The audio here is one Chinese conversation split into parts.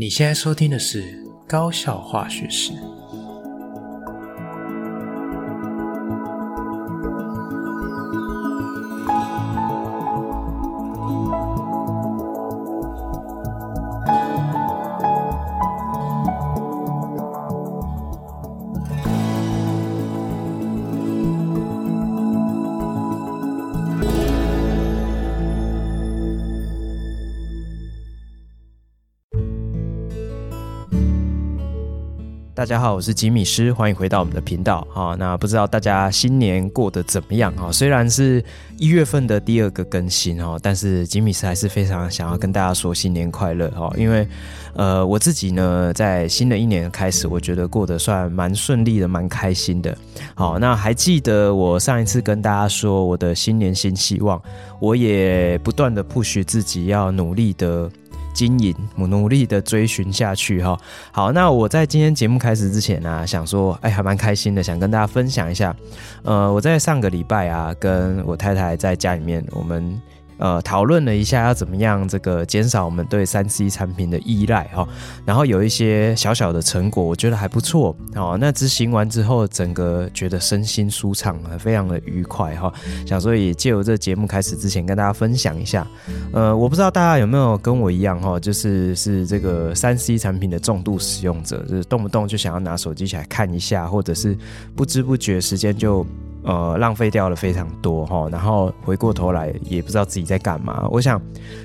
你现在收听的是高效化学史。大家好，我是吉米师，欢迎回到我们的频道。好，那不知道大家新年过得怎么样？哈，虽然是一月份的第二个更新哈，但是吉米师还是非常想要跟大家说新年快乐哈，因为呃我自己呢，在新的一年开始，我觉得过得算蛮顺利的，蛮开心的。好，那还记得我上一次跟大家说我的新年新希望，我也不断的 push 自己要努力的。经营，努力的追寻下去哈。好，那我在今天节目开始之前呢、想说，哎，还蛮开心的，想跟大家分享一下。呃，我在上个礼拜啊，跟我太太在家里面，我们。呃，讨论了一下要怎么样这个减少我们对三 C 产品的依赖哈，然后有一些小小的成果，我觉得还不错哦。那执行完之后，整个觉得身心舒畅，非常的愉快哈。想说也借由这节目开始之前跟大家分享一下，呃，我不知道大家有没有跟我一样哈，就是是这个三 C 产品的重度使用者，就是动不动就想要拿手机起来看一下，或者是不知不觉时间就。呃，浪费掉了非常多哈，然后回过头来也不知道自己在干嘛。我想，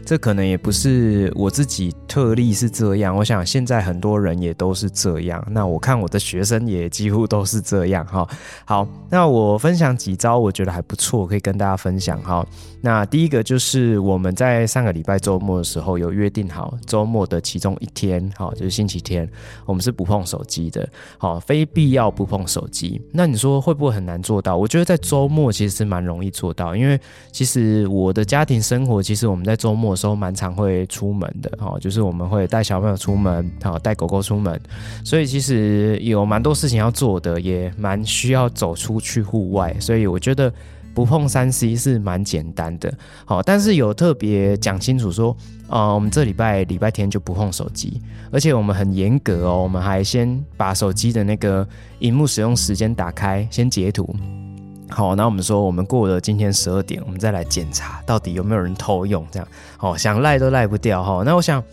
这可能也不是我自己特例是这样。我想现在很多人也都是这样。那我看我的学生也几乎都是这样哈。好，那我分享几招，我觉得还不错，可以跟大家分享哈。那第一个就是我们在上个礼拜周末的时候有约定好，周末的其中一天，好，就是星期天，我们是不碰手机的，好，非必要不碰手机。那你说会不会很难做到？我觉得在周末其实是蛮容易做到，因为其实我的家庭生活，其实我们在周末的时候蛮常会出门的，哈，就是我们会带小朋友出门，好，带狗狗出门，所以其实有蛮多事情要做的，也蛮需要走出去户外，所以我觉得。不碰三 C 是蛮简单的，好，但是有特别讲清楚说，呃，我们这礼拜礼拜天就不碰手机，而且我们很严格哦，我们还先把手机的那个荧幕使用时间打开，先截图，好，那我们说我们过了今天十二点，我们再来检查到底有没有人偷用，这样，好，想赖都赖不掉哈，那我想，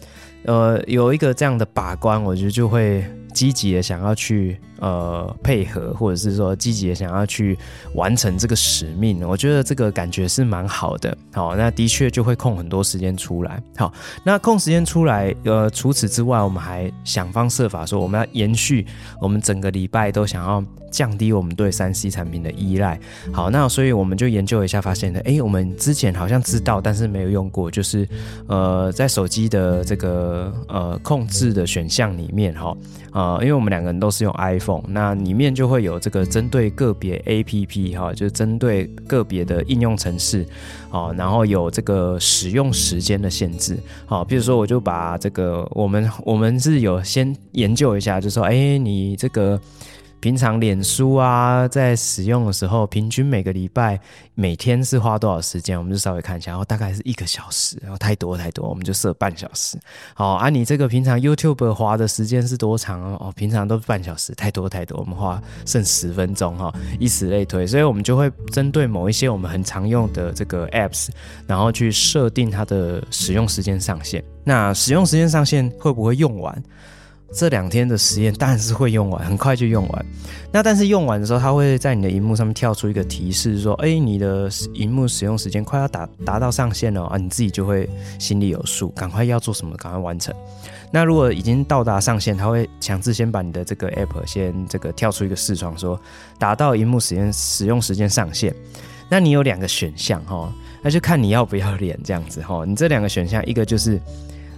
呃，有一个这样的把关，我觉得就会积极的想要去。呃，配合或者是说积极的想要去完成这个使命，我觉得这个感觉是蛮好的。好，那的确就会空很多时间出来。好，那空时间出来，呃，除此之外，我们还想方设法说，我们要延续我们整个礼拜都想要降低我们对三 C 产品的依赖。好，那所以我们就研究一下，发现呢，哎，我们之前好像知道，但是没有用过，就是呃，在手机的这个呃控制的选项里面，哈，呃，因为我们两个人都是用 iPhone。那里面就会有这个针对个别 APP 哈，就针对个别的应用程式，好，然后有这个使用时间的限制，好，比如说我就把这个我们我们是有先研究一下，就说，哎，你这个。平常脸书啊，在使用的时候，平均每个礼拜每天是花多少时间？我们就稍微看一下，然后大概是一个小时，然后太多太多，我们就设半小时。好啊，你这个平常 YouTube 花的时间是多长哦？平常都是半小时，太多太多，我们花剩十分钟哈，以此类推，所以我们就会针对某一些我们很常用的这个 Apps，然后去设定它的使用时间上限。那使用时间上限会不会用完？这两天的实验当然是会用完，很快就用完。那但是用完的时候，它会在你的荧幕上面跳出一个提示，说：“哎，你的荧幕使用时间快要达达到上限了啊！”你自己就会心里有数，赶快要做什么，赶快完成。那如果已经到达上限，它会强制先把你的这个 app 先这个跳出一个视窗，说达到荧幕时间使用时间上限。那你有两个选项哈，那就看你要不要脸这样子哈。你这两个选项，一个就是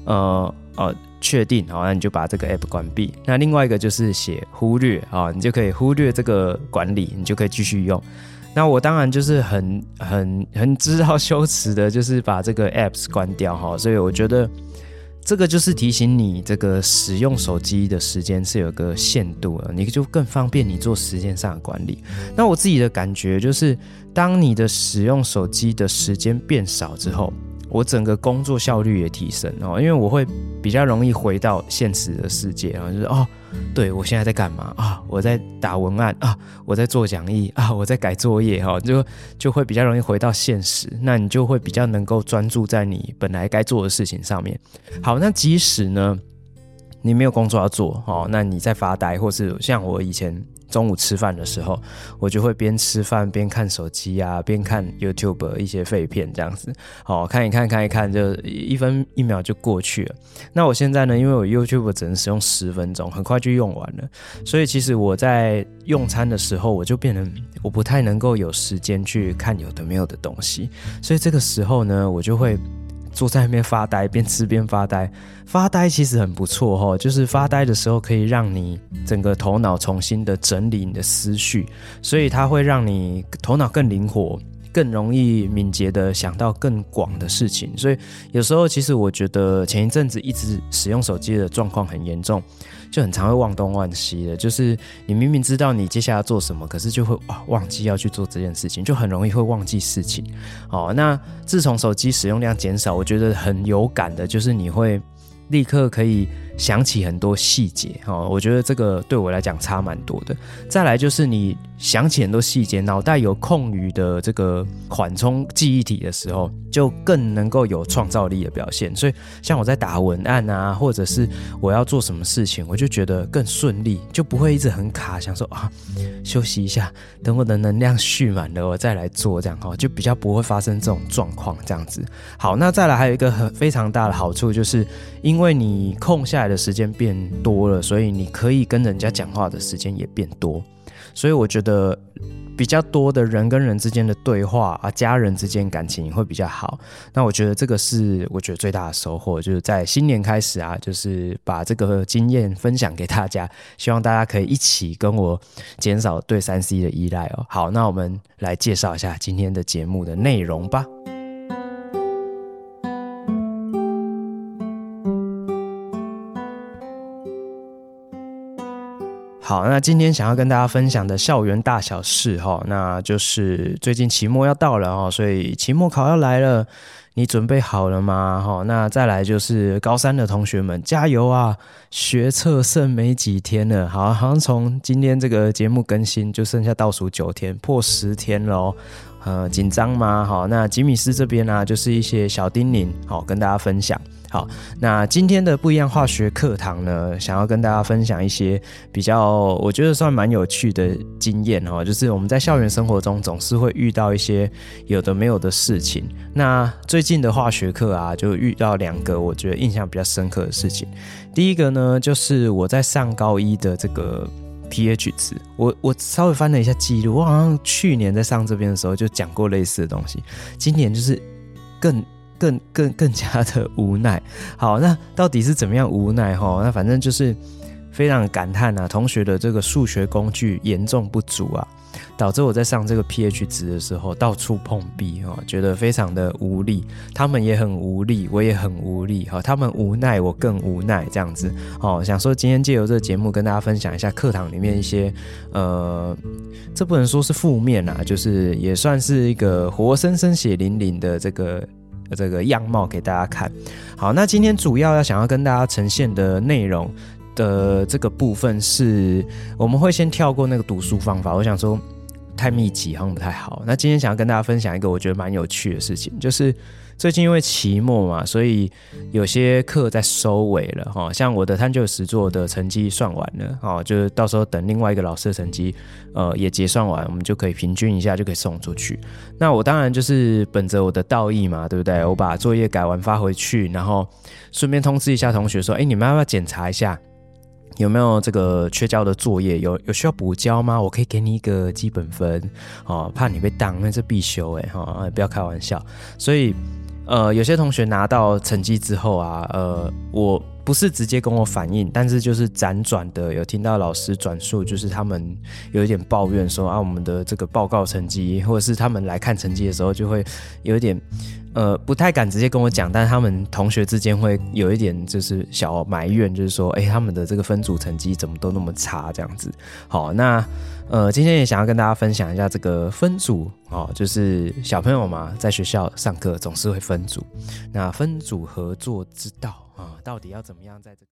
呃呃。确定好，那你就把这个 app 关闭。那另外一个就是写忽略啊，你就可以忽略这个管理，你就可以继续用。那我当然就是很很很知道羞耻的，就是把这个 apps 关掉哈。所以我觉得这个就是提醒你，这个使用手机的时间是有个限度的，你就更方便你做时间上的管理。那我自己的感觉就是，当你的使用手机的时间变少之后，我整个工作效率也提升哦，因为我会比较容易回到现实的世界啊，就是哦，对我现在在干嘛啊？我在打文案啊，我在做讲义啊，我在改作业哈，就就会比较容易回到现实，那你就会比较能够专注在你本来该做的事情上面。好，那即使呢，你没有工作要做哦，那你在发呆，或是像我以前。中午吃饭的时候，我就会边吃饭边看手机啊，边看 YouTube 一些废片这样子，好看一看，看一看，就一分一秒就过去了。那我现在呢，因为我 YouTube 只能使用十分钟，很快就用完了，所以其实我在用餐的时候，我就变得我不太能够有时间去看有的没有的东西，所以这个时候呢，我就会。坐在那边发呆，边吃边发呆。发呆其实很不错哈，就是发呆的时候可以让你整个头脑重新的整理你的思绪，所以它会让你头脑更灵活。更容易敏捷的想到更广的事情，所以有时候其实我觉得前一阵子一直使用手机的状况很严重，就很常会忘东忘西的。就是你明明知道你接下来要做什么，可是就会忘记要去做这件事情，就很容易会忘记事情。哦，那自从手机使用量减少，我觉得很有感的就是你会立刻可以。想起很多细节哈，我觉得这个对我来讲差蛮多的。再来就是你想起很多细节，脑袋有空余的这个缓冲记忆体的时候，就更能够有创造力的表现。所以像我在打文案啊，或者是我要做什么事情，我就觉得更顺利，就不会一直很卡，想说啊休息一下，等我的能量蓄满了，我再来做这样哈，就比较不会发生这种状况这样子。好，那再来还有一个很非常大的好处，就是因为你空下来的时间变多了，所以你可以跟人家讲话的时间也变多，所以我觉得比较多的人跟人之间的对话啊，家人之间感情会比较好。那我觉得这个是我觉得最大的收获，就是在新年开始啊，就是把这个经验分享给大家，希望大家可以一起跟我减少对三 C 的依赖哦。好，那我们来介绍一下今天的节目的内容吧。好，那今天想要跟大家分享的校园大小事哈，那就是最近期末要到了哈，所以期末考要来了，你准备好了吗？哈，那再来就是高三的同学们加油啊，学测剩没几天了，好，好像从今天这个节目更新就剩下倒数九天，破十天喽，呃，紧张吗？好，那吉米斯这边呢，就是一些小叮咛，好，跟大家分享。好，那今天的不一样化学课堂呢，想要跟大家分享一些比较，我觉得算蛮有趣的经验哦。就是我们在校园生活中总是会遇到一些有的没有的事情。那最近的化学课啊，就遇到两个我觉得印象比较深刻的事情。第一个呢，就是我在上高一的这个 pH 值，我我稍微翻了一下记录，我好像去年在上这边的时候就讲过类似的东西，今年就是更。更更更加的无奈，好，那到底是怎么样无奈哈？那反正就是非常感叹啊，同学的这个数学工具严重不足啊，导致我在上这个 pH 值的时候到处碰壁哈，觉得非常的无力，他们也很无力，我也很无力哈，他们无奈，我更无奈这样子哦。想说今天借由这个节目跟大家分享一下课堂里面一些呃，这不能说是负面啊，就是也算是一个活生生血淋淋的这个。这个样貌给大家看。好，那今天主要要想要跟大家呈现的内容的这个部分是，我们会先跳过那个读书方法。我想说太密集好像不太好。那今天想要跟大家分享一个我觉得蛮有趣的事情，就是。最近因为期末嘛，所以有些课在收尾了哈。像我的探究实作的成绩算完了哈，就是到时候等另外一个老师的成绩，呃，也结算完，我们就可以平均一下，就可以送出去。那我当然就是本着我的道义嘛，对不对？我把作业改完发回去，然后顺便通知一下同学说，哎，你们要不要检查一下有没有这个缺交的作业？有有需要补交吗？我可以给你一个基本分哦，怕你被当，那是必修哎哈，不要开玩笑。所以。呃，有些同学拿到成绩之后啊，呃，我不是直接跟我反映，但是就是辗转的有听到老师转述，就是他们有一点抱怨说啊，我们的这个报告成绩，或者是他们来看成绩的时候，就会有一点呃，不太敢直接跟我讲，但他们同学之间会有一点就是小埋怨，就是说，哎，他们的这个分组成绩怎么都那么差这样子。好，那呃，今天也想要跟大家分享一下这个分组哦，就是小朋友嘛，在学校上课总是会分组，那分组合作之道啊，到底要怎么样在这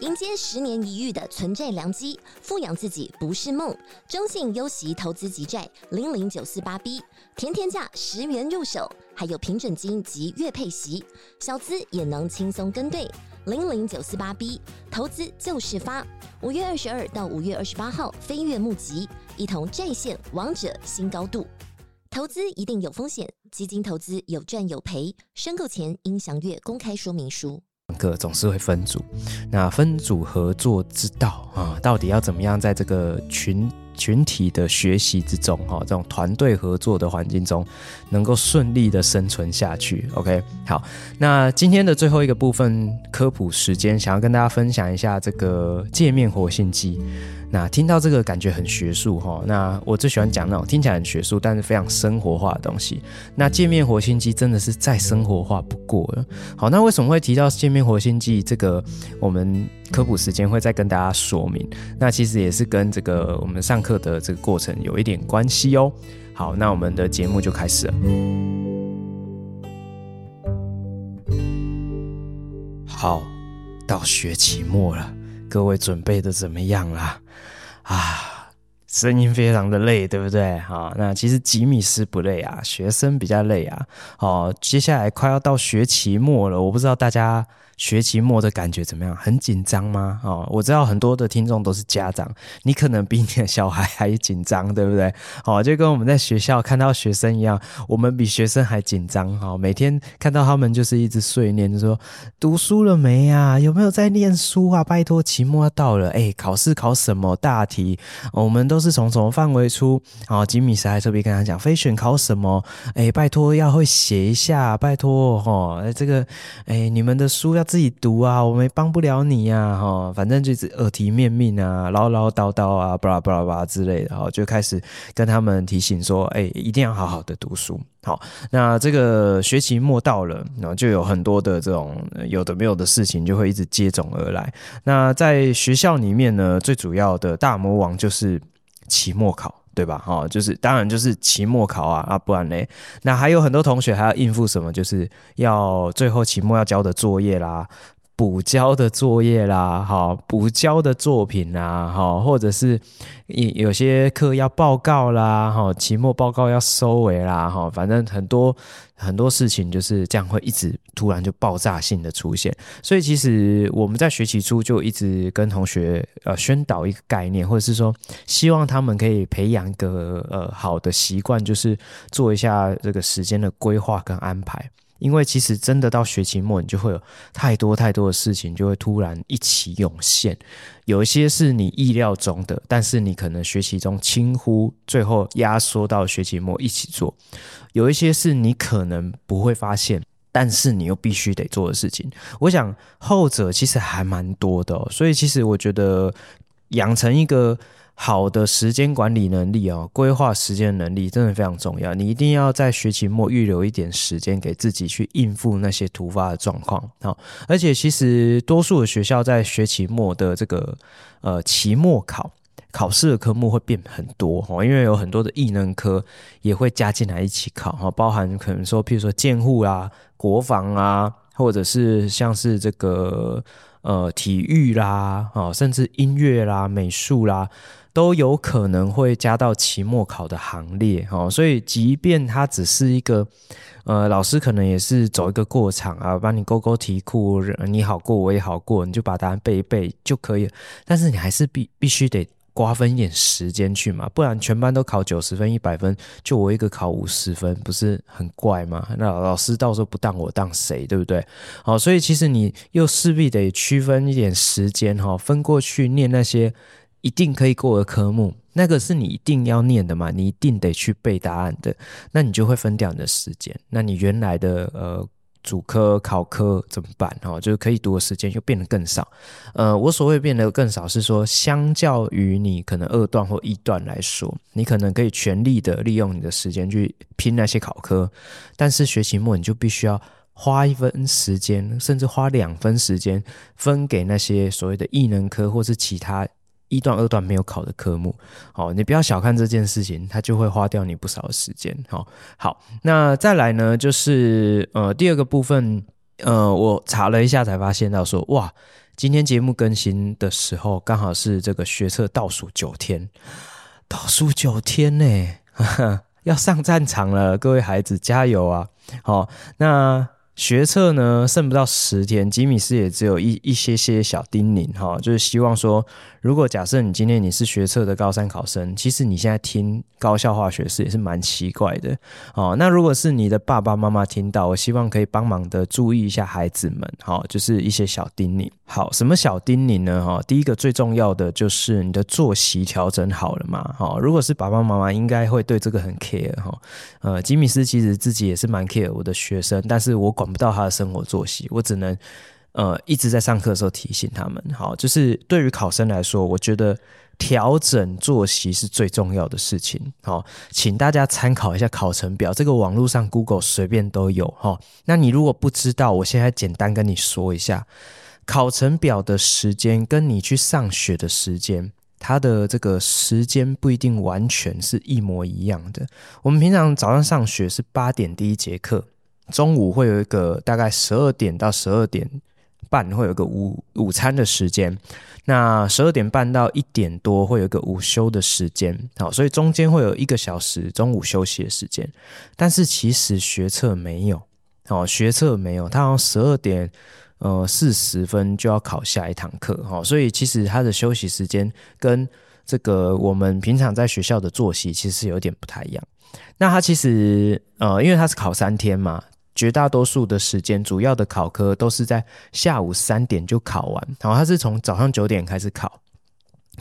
迎接十年一遇的存债良机，富养自己不是梦。中信优息投资级债零零九四八 B，甜甜价十元入手，还有平准金及月配息，小资也能轻松跟对。零零九四八 B，投资就是发。五月二十二到五月二十八号飞跃募集，一同债线王者新高度。投资一定有风险，基金投资有赚有赔，申购前应详阅公开说明书。个总是会分组，那分组合作之道啊，到底要怎么样在这个群群体的学习之中，哈，这种团队合作的环境中，能够顺利的生存下去？OK，好，那今天的最后一个部分科普时间，想要跟大家分享一下这个界面活性剂。那听到这个感觉很学术哈，那我最喜欢讲那种听起来很学术，但是非常生活化的东西。那界面活性剂真的是再生活化不过了。好，那为什么会提到界面活性剂？这个我们科普时间会再跟大家说明。那其实也是跟这个我们上课的这个过程有一点关系哦。好，那我们的节目就开始了。好，到学期末了，各位准备的怎么样啦？啊，声音非常的累，对不对？好，那其实吉米斯不累啊，学生比较累啊。好，接下来快要到学期末了，我不知道大家。学期末的感觉怎么样？很紧张吗？哦，我知道很多的听众都是家长，你可能比你的小孩还紧张，对不对？哦，就跟我们在学校看到学生一样，我们比学生还紧张。哈，每天看到他们就是一直碎念，就说读书了没呀？有没有在念书啊？拜托，期末要到了，哎，考试考什么大题？我们都是从什么范围出？哦，吉米斯还特别跟他讲，非选考什么？哎，拜托要会写一下，拜托哈，哎，这个，哎，你们的书要。自己读啊，我们帮不了你呀，啊，哈，反正就是耳提面命啊，唠唠叨叨啊，巴拉巴拉巴拉之类的，然后就开始跟他们提醒说，哎，一定要好好的读书。好，那这个学期末到了，然后就有很多的这种有的没有的事情就会一直接踵而来。那在学校里面呢，最主要的大魔王就是期末考。对吧？哈，就是当然就是期末考啊啊，不然嘞，那还有很多同学还要应付什么？就是要最后期末要交的作业啦。补交的作业啦，好，补交的作品啦，好，或者是有有些课要报告啦，好，期末报告要收尾啦，哈，反正很多很多事情就是这样会一直突然就爆炸性的出现，所以其实我们在学期初就一直跟同学呃宣导一个概念，或者是说希望他们可以培养一个呃好的习惯，就是做一下这个时间的规划跟安排。因为其实真的到学期末，你就会有太多太多的事情，就会突然一起涌现。有一些是你意料中的，但是你可能学期中轻忽，最后压缩到学期末一起做。有一些是你可能不会发现，但是你又必须得做的事情。我想后者其实还蛮多的，所以其实我觉得养成一个。好的时间管理能力哦，规划时间能力真的非常重要。你一定要在学期末预留一点时间给自己去应付那些突发的状况。好，而且其实多数的学校在学期末的这个呃期末考考试的科目会变很多哈，因为有很多的艺能科也会加进来一起考哈，包含可能说譬如说建护啊、国防啊，或者是像是这个呃体育啦，哦，甚至音乐啦、美术啦。都有可能会加到期末考的行列哦，所以即便它只是一个，呃，老师可能也是走一个过场啊，帮你勾勾题库，你好过我也好过，你就把答案背一背就可以了。但是你还是必必须得瓜分一点时间去嘛，不然全班都考九十分、一百分，就我一个考五十分，不是很怪吗？那老师到时候不当我当谁，对不对？好，所以其实你又势必得区分一点时间哈，分过去念那些。一定可以过的科目，那个是你一定要念的嘛，你一定得去背答案的，那你就会分掉你的时间。那你原来的呃主科考科怎么办？哈，就是可以读的时间又变得更少。呃，我所谓变得更少是说，相较于你可能二段或一段来说，你可能可以全力的利用你的时间去拼那些考科，但是学期末你就必须要花一分时间，甚至花两分时间分给那些所谓的异能科或是其他。一段、二段没有考的科目，好，你不要小看这件事情，它就会花掉你不少的时间。好，好，那再来呢，就是呃第二个部分，呃，我查了一下才发现到说，哇，今天节目更新的时候刚好是这个学测倒数九天，倒数九天呢，要上战场了，各位孩子加油啊！好，那。学测呢，剩不到十天，吉米斯也只有一一些些小叮咛哈，就是希望说，如果假设你今天你是学测的高三考生，其实你现在听高校化学式也是蛮奇怪的哦。那如果是你的爸爸妈妈听到，我希望可以帮忙的注意一下孩子们，哈，就是一些小叮咛。好，什么小叮咛呢？哈，第一个最重要的就是你的作息调整好了嘛。好，如果是爸爸妈妈，应该会对这个很 care 哈。呃，吉米斯其实自己也是蛮 care 我的学生，但是我。管不到他的生活作息，我只能呃一直在上课的时候提醒他们。好，就是对于考生来说，我觉得调整作息是最重要的事情。好，请大家参考一下考程表，这个网络上 Google 随便都有。哈，那你如果不知道，我现在简单跟你说一下，考程表的时间跟你去上学的时间，它的这个时间不一定完全是一模一样的。我们平常早上上学是八点第一节课。中午会有一个大概十二点到十二点半会有个午午餐的时间，那十二点半到一点多会有一个午休的时间，好，所以中间会有一个小时中午休息的时间。但是其实学测没有，好，学测没有，它好像十二点呃四十分就要考下一堂课，好，所以其实他的休息时间跟这个我们平常在学校的作息其实有点不太一样。那他其实呃，因为他是考三天嘛。绝大多数的时间，主要的考科都是在下午三点就考完，然后他是从早上九点开始考，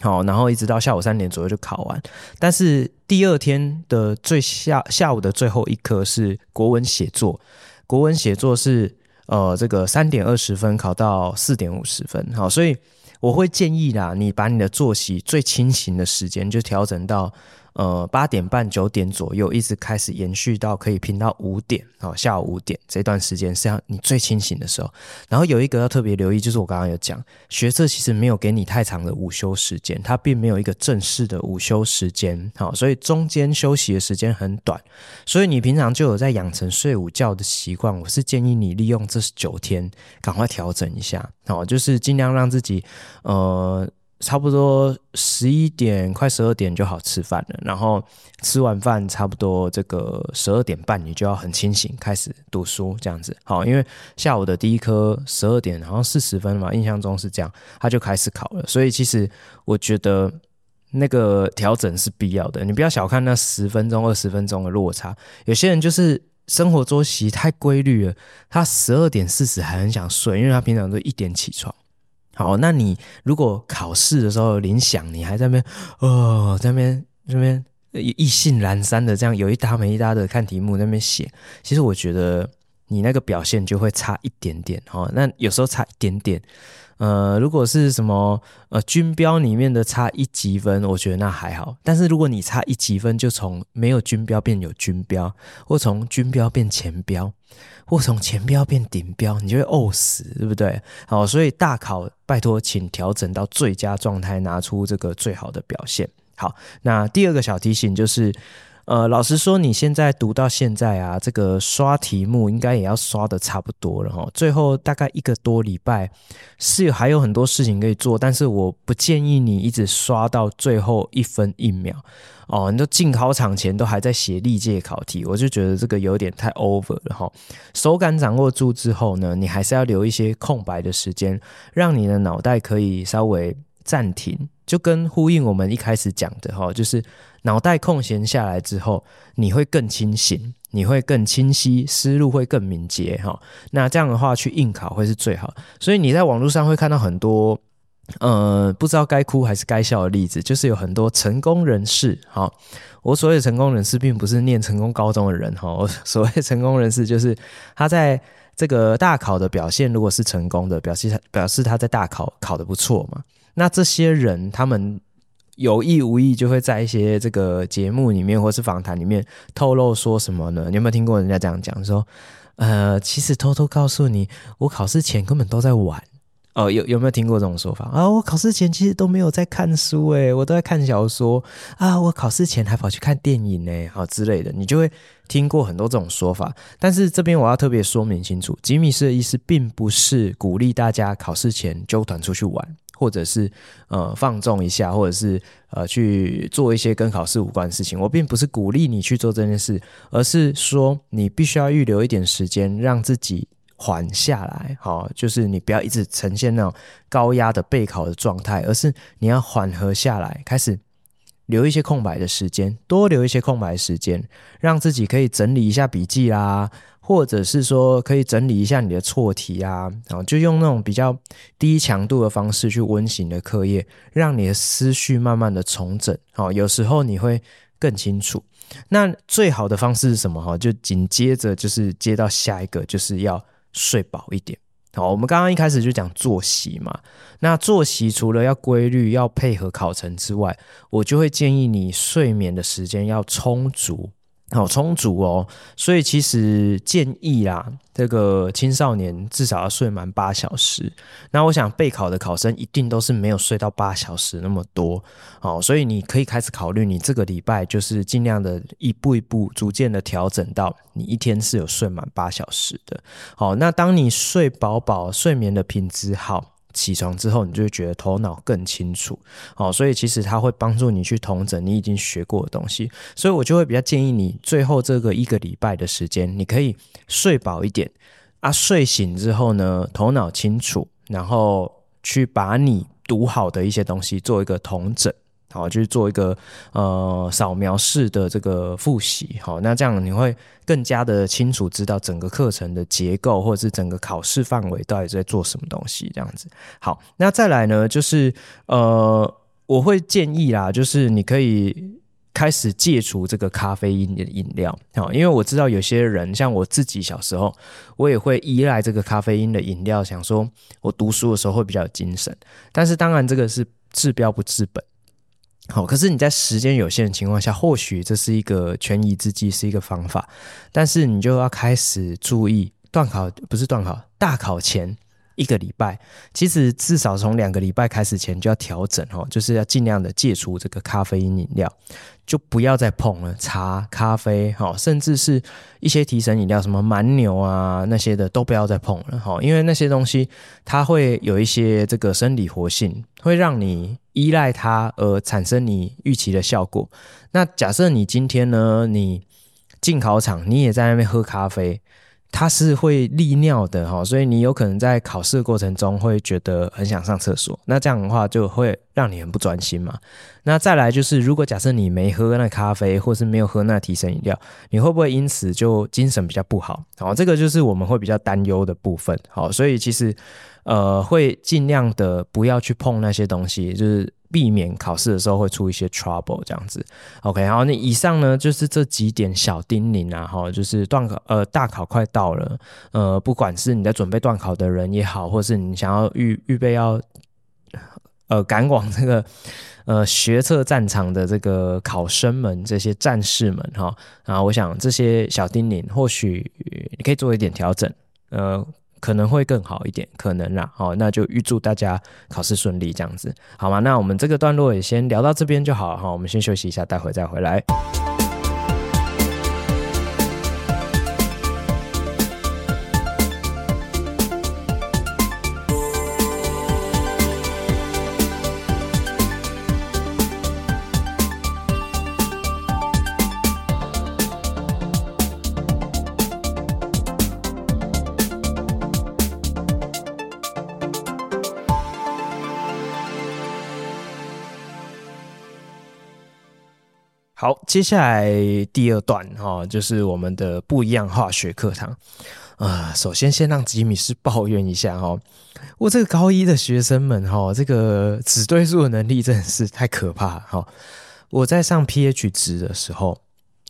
好，然后一直到下午三点左右就考完。但是第二天的最下下午的最后一科是国文写作，国文写作是呃这个三点二十分考到四点五十分，好，所以我会建议啦，你把你的作息最清醒的时间就调整到。呃，八点半九点左右，一直开始延续到可以拼到五点，哦，下午五点这段时间是要你最清醒的时候。然后有一个要特别留意，就是我刚刚有讲，学测其实没有给你太长的午休时间，它并没有一个正式的午休时间，好，所以中间休息的时间很短，所以你平常就有在养成睡午觉的习惯。我是建议你利用这九天，赶快调整一下，好，就是尽量让自己，呃。差不多十一点快十二点就好吃饭了，然后吃完饭差不多这个十二点半你就要很清醒开始读书这样子。好，因为下午的第一科十二点好像四十分嘛，印象中是这样，他就开始考了。所以其实我觉得那个调整是必要的，你不要小看那十分钟、二十分钟的落差。有些人就是生活作息太规律了，他十二点四十还很想睡，因为他平常都一点起床。好，那你如果考试的时候铃响，你还在那边哦，在那边这边意兴阑珊的这样有一搭没一搭的看题目在那边写，其实我觉得你那个表现就会差一点点哦。那有时候差一点点。呃，如果是什么呃军标里面的差一级分，我觉得那还好。但是如果你差一级分，就从没有军标变有军标，或从军标变前标，或从前标变顶标，你就会呕死，对不对？好，所以大考拜托，请调整到最佳状态，拿出这个最好的表现。好，那第二个小提醒就是。呃，老实说，你现在读到现在啊，这个刷题目应该也要刷得差不多了哈。最后大概一个多礼拜，是还有很多事情可以做，但是我不建议你一直刷到最后一分一秒哦。你都进考场前都还在写历届考题，我就觉得这个有点太 over 了哈。手感掌握住之后呢，你还是要留一些空白的时间，让你的脑袋可以稍微暂停，就跟呼应我们一开始讲的哈，就是。脑袋空闲下来之后，你会更清醒，你会更清晰，思路会更敏捷哈。那这样的话去应考会是最好。所以你在网络上会看到很多，呃，不知道该哭还是该笑的例子，就是有很多成功人士哈。我所谓的成功人士，并不是念成功高中的人哈。我所谓成功人士，就是他在这个大考的表现如果是成功的，表示他表示他在大考考得不错嘛。那这些人他们有意无意就会在一些这个节目里面或是访谈里面透露说什么呢？你有没有听过人家这样讲说？呃，其实偷偷告诉你，我考试前根本都在玩。哦，有有没有听过这种说法啊？我考试前其实都没有在看书，诶，我都在看小说啊。我考试前还跑去看电影呢，好之类的，你就会听过很多这种说法。但是这边我要特别说明清楚，吉米斯的意思并不是鼓励大家考试前揪团出去玩。或者是呃放纵一下，或者是呃去做一些跟考试无关的事情。我并不是鼓励你去做这件事，而是说你必须要预留一点时间，让自己缓下来。好，就是你不要一直呈现那种高压的备考的状态，而是你要缓和下来，开始留一些空白的时间，多留一些空白的时间，让自己可以整理一下笔记啦。或者是说，可以整理一下你的错题啊，然后就用那种比较低强度的方式去温习你的课业，让你的思绪慢慢的重整。好，有时候你会更清楚。那最好的方式是什么？哈，就紧接着就是接到下一个，就是要睡饱一点。好，我们刚刚一开始就讲作息嘛。那作息除了要规律、要配合考程之外，我就会建议你睡眠的时间要充足。好充足哦，所以其实建议啦，这个青少年至少要睡满八小时。那我想备考的考生一定都是没有睡到八小时那么多，好，所以你可以开始考虑，你这个礼拜就是尽量的一步一步逐渐的调整到你一天是有睡满八小时的。好，那当你睡饱饱，睡眠的品质好。起床之后，你就会觉得头脑更清楚，好，所以其实它会帮助你去统整你已经学过的东西，所以我就会比较建议你最后这个一个礼拜的时间，你可以睡饱一点啊，睡醒之后呢，头脑清楚，然后去把你读好的一些东西做一个统整。好，就是做一个呃扫描式的这个复习，好，那这样你会更加的清楚知道整个课程的结构，或者是整个考试范围到底在做什么东西，这样子。好，那再来呢，就是呃，我会建议啦，就是你可以开始戒除这个咖啡因的饮料，好，因为我知道有些人，像我自己小时候，我也会依赖这个咖啡因的饮料，想说我读书的时候会比较有精神，但是当然这个是治标不治本。好，可是你在时间有限的情况下，或许这是一个权宜之计，是一个方法，但是你就要开始注意，段考不是段考，大考前一个礼拜，其实至少从两个礼拜开始前就要调整哦，就是要尽量的戒除这个咖啡因饮料，就不要再碰了茶、咖啡，好，甚至是一些提神饮料，什么蛮牛啊那些的都不要再碰了，好，因为那些东西它会有一些这个生理活性，会让你。依赖它而产生你预期的效果。那假设你今天呢，你进考场，你也在那边喝咖啡，它是会利尿的哈，所以你有可能在考试过程中会觉得很想上厕所。那这样的话就会让你很不专心嘛。那再来就是，如果假设你没喝那咖啡，或是没有喝那提神饮料，你会不会因此就精神比较不好？好，这个就是我们会比较担忧的部分。好，所以其实。呃，会尽量的不要去碰那些东西，就是避免考试的时候会出一些 trouble 这样子。OK，好，那以上呢就是这几点小叮咛啊，哈，就是段考，呃，大考快到了，呃，不管是你在准备段考的人也好，或是你想要预预备要，呃，赶往这个 呃学测战场的这个考生们，这些战士们哈，啊，我想这些小叮咛或许你可以做一点调整，呃。可能会更好一点，可能啦，好，那就预祝大家考试顺利，这样子，好吗？那我们这个段落也先聊到这边就好了哈，我们先休息一下，待会再回来。好，接下来第二段哈，就是我们的不一样化学课堂啊。首先，先让吉米斯抱怨一下哈，我这个高一的学生们哈，这个指对数的能力真的是太可怕哈。我在上 pH 值的时候，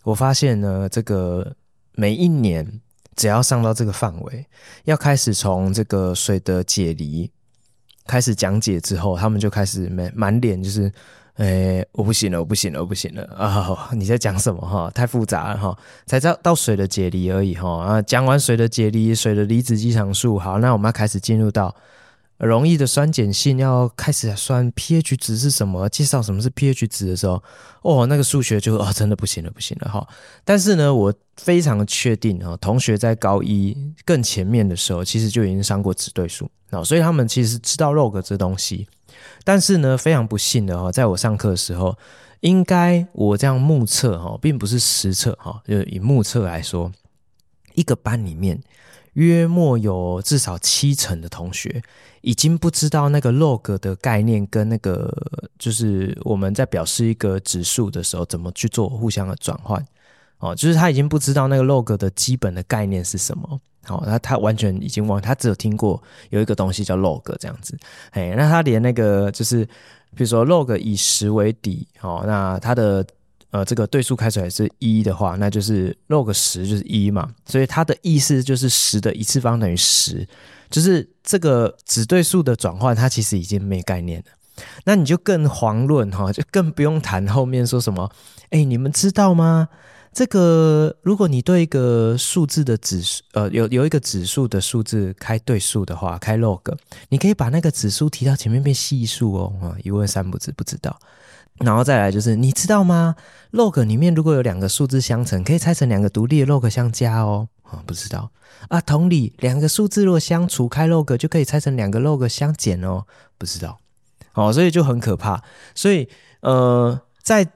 我发现呢，这个每一年只要上到这个范围，要开始从这个水的解离开始讲解之后，他们就开始满满脸就是。哎，我不行了，我不行了，我不行了啊！你在讲什么哈？太复杂了哈，才知道到水的解离而已哈啊！讲完水的解离，水的离子计常数，好，那我们要开始进入到溶液的酸碱性，要开始算 pH 值是什么？介绍什么是 pH 值的时候，哦，那个数学就哦，真的不行了，不行了哈！但是呢，我非常确定哈，同学在高一更前面的时候，其实就已经上过指对数，那所以他们其实知道 log 这东西。但是呢，非常不幸的哈，在我上课的时候，应该我这样目测哈，并不是实测哈，就以目测来说，一个班里面约莫有至少七成的同学已经不知道那个 log 的概念跟那个就是我们在表示一个指数的时候怎么去做互相的转换哦，就是他已经不知道那个 log 的基本的概念是什么。好，那他完全已经忘，他只有听过有一个东西叫 log 这样子，哎，那他连那个就是，比如说 log 以十为底，哦，那他的呃这个对数开出来是一的话，那就是 log 十就是一嘛，所以它的意思就是十的一次方等于十，就是这个指对数的转换，它其实已经没概念了。那你就更遑论哈，就更不用谈后面说什么，哎，你们知道吗？这个，如果你对一个数字的指数，呃，有有一个指数的数字开对数的话，开 log，你可以把那个指数提到前面变系数哦。啊，一问三不知，不知道。然后再来就是，你知道吗？log 里面如果有两个数字相乘，可以拆成两个独立的 log 相加哦。啊，不知道。啊，同理，两个数字如果相除，开 log 就可以拆成两个 log 相减哦。不知道。哦，所以就很可怕。所以，呃，在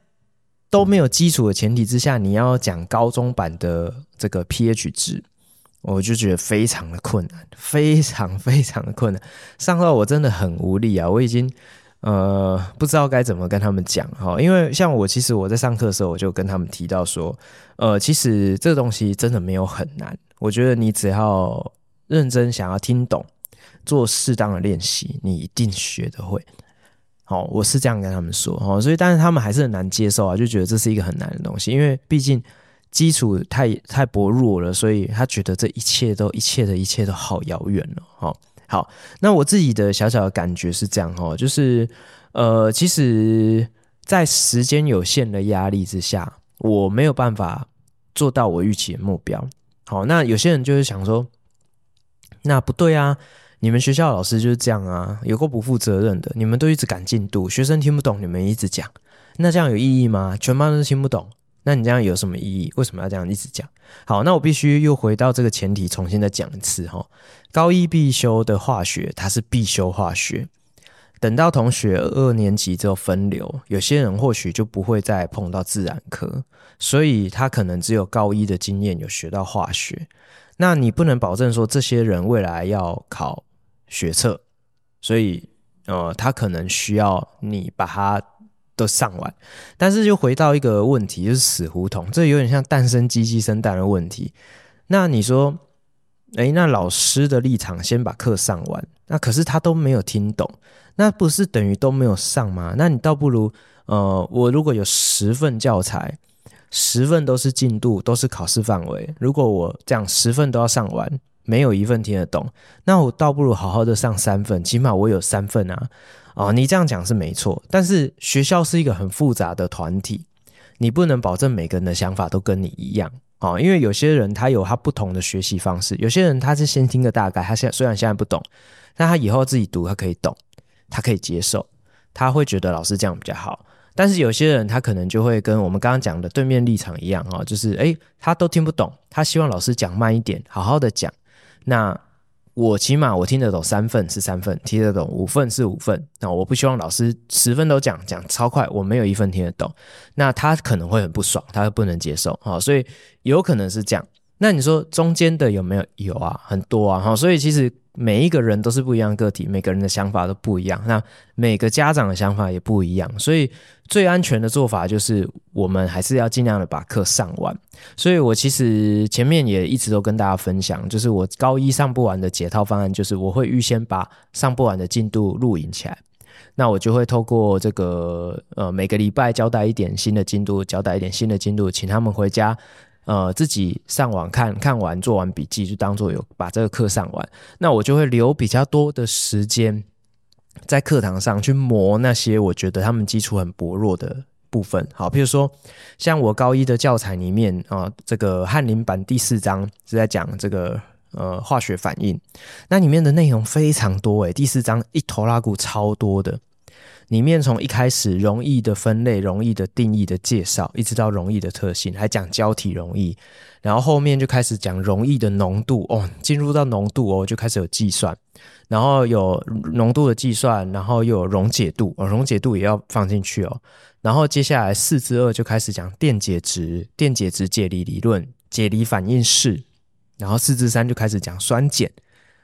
都没有基础的前提之下，你要讲高中版的这个 pH 值，我就觉得非常的困难，非常非常的困难。上到我真的很无力啊，我已经呃不知道该怎么跟他们讲哈。因为像我，其实我在上课的时候，我就跟他们提到说，呃，其实这个东西真的没有很难。我觉得你只要认真想要听懂，做适当的练习，你一定学得会。好，我是这样跟他们说，哈，所以但是他们还是很难接受啊，就觉得这是一个很难的东西，因为毕竟基础太太薄弱了，所以他觉得这一切都一切的一切都好遥远了，哈。好，那我自己的小小的感觉是这样，哈，就是呃，其实，在时间有限的压力之下，我没有办法做到我预期的目标。好，那有些人就是想说，那不对啊。你们学校老师就是这样啊，有够不负责任的。你们都一直赶进度，学生听不懂，你们一直讲，那这样有意义吗？全班都听不懂，那你这样有什么意义？为什么要这样一直讲？好，那我必须又回到这个前提，重新再讲一次哈。高一必修的化学，它是必修化学。等到同学二年级之后分流，有些人或许就不会再碰到自然科，所以他可能只有高一的经验有学到化学。那你不能保证说这些人未来要考。学测，所以呃，他可能需要你把它都上完，但是就回到一个问题，就是死胡同，这有点像蛋生鸡鸡生蛋的问题。那你说，诶，那老师的立场先把课上完，那可是他都没有听懂，那不是等于都没有上吗？那你倒不如，呃，我如果有十份教材，十份都是进度，都是考试范围，如果我这样十份都要上完。没有一份听得懂，那我倒不如好好的上三份，起码我有三份啊！哦，你这样讲是没错，但是学校是一个很复杂的团体，你不能保证每个人的想法都跟你一样哦，因为有些人他有他不同的学习方式，有些人他是先听个大概，他现虽然现在不懂，但他以后自己读他可以懂，他可以接受，他会觉得老师这样比较好。但是有些人他可能就会跟我们刚刚讲的对面立场一样啊，就是诶，他都听不懂，他希望老师讲慢一点，好好的讲。那我起码我听得懂三份是三份，听得懂五份是五份。那我不希望老师十分都讲讲超快，我没有一份听得懂，那他可能会很不爽，他不能接受。好，所以有可能是这样。那你说中间的有没有？有啊，很多啊。哈，所以其实。每一个人都是不一样的个体，每个人的想法都不一样。那每个家长的想法也不一样，所以最安全的做法就是我们还是要尽量的把课上完。所以我其实前面也一直都跟大家分享，就是我高一上不完的解套方案，就是我会预先把上不完的进度录影起来。那我就会透过这个呃每个礼拜交代一点新的进度，交代一点新的进度，请他们回家呃自己上网看看完做完笔记，就当做有把这个课上完。那我就会留比较多的时间在课堂上去磨那些我觉得他们基础很薄弱的部分。好，譬如说像我高一的教材里面啊、这个翰林版第四章是在讲这个。呃，化学反应，那里面的内容非常多诶，第四章一头拉库超多的，里面从一开始容易的分类、容易的定义的介绍，一直到容易的特性，还讲胶体容易，然后后面就开始讲溶液的浓度哦，进入到浓度哦，就开始有计算，然后有浓度的计算，然后又有溶解度，哦，溶解度也要放进去哦，然后接下来四之二就开始讲电解质、电解质解离理论、解离反应式。然后四至三就开始讲酸碱，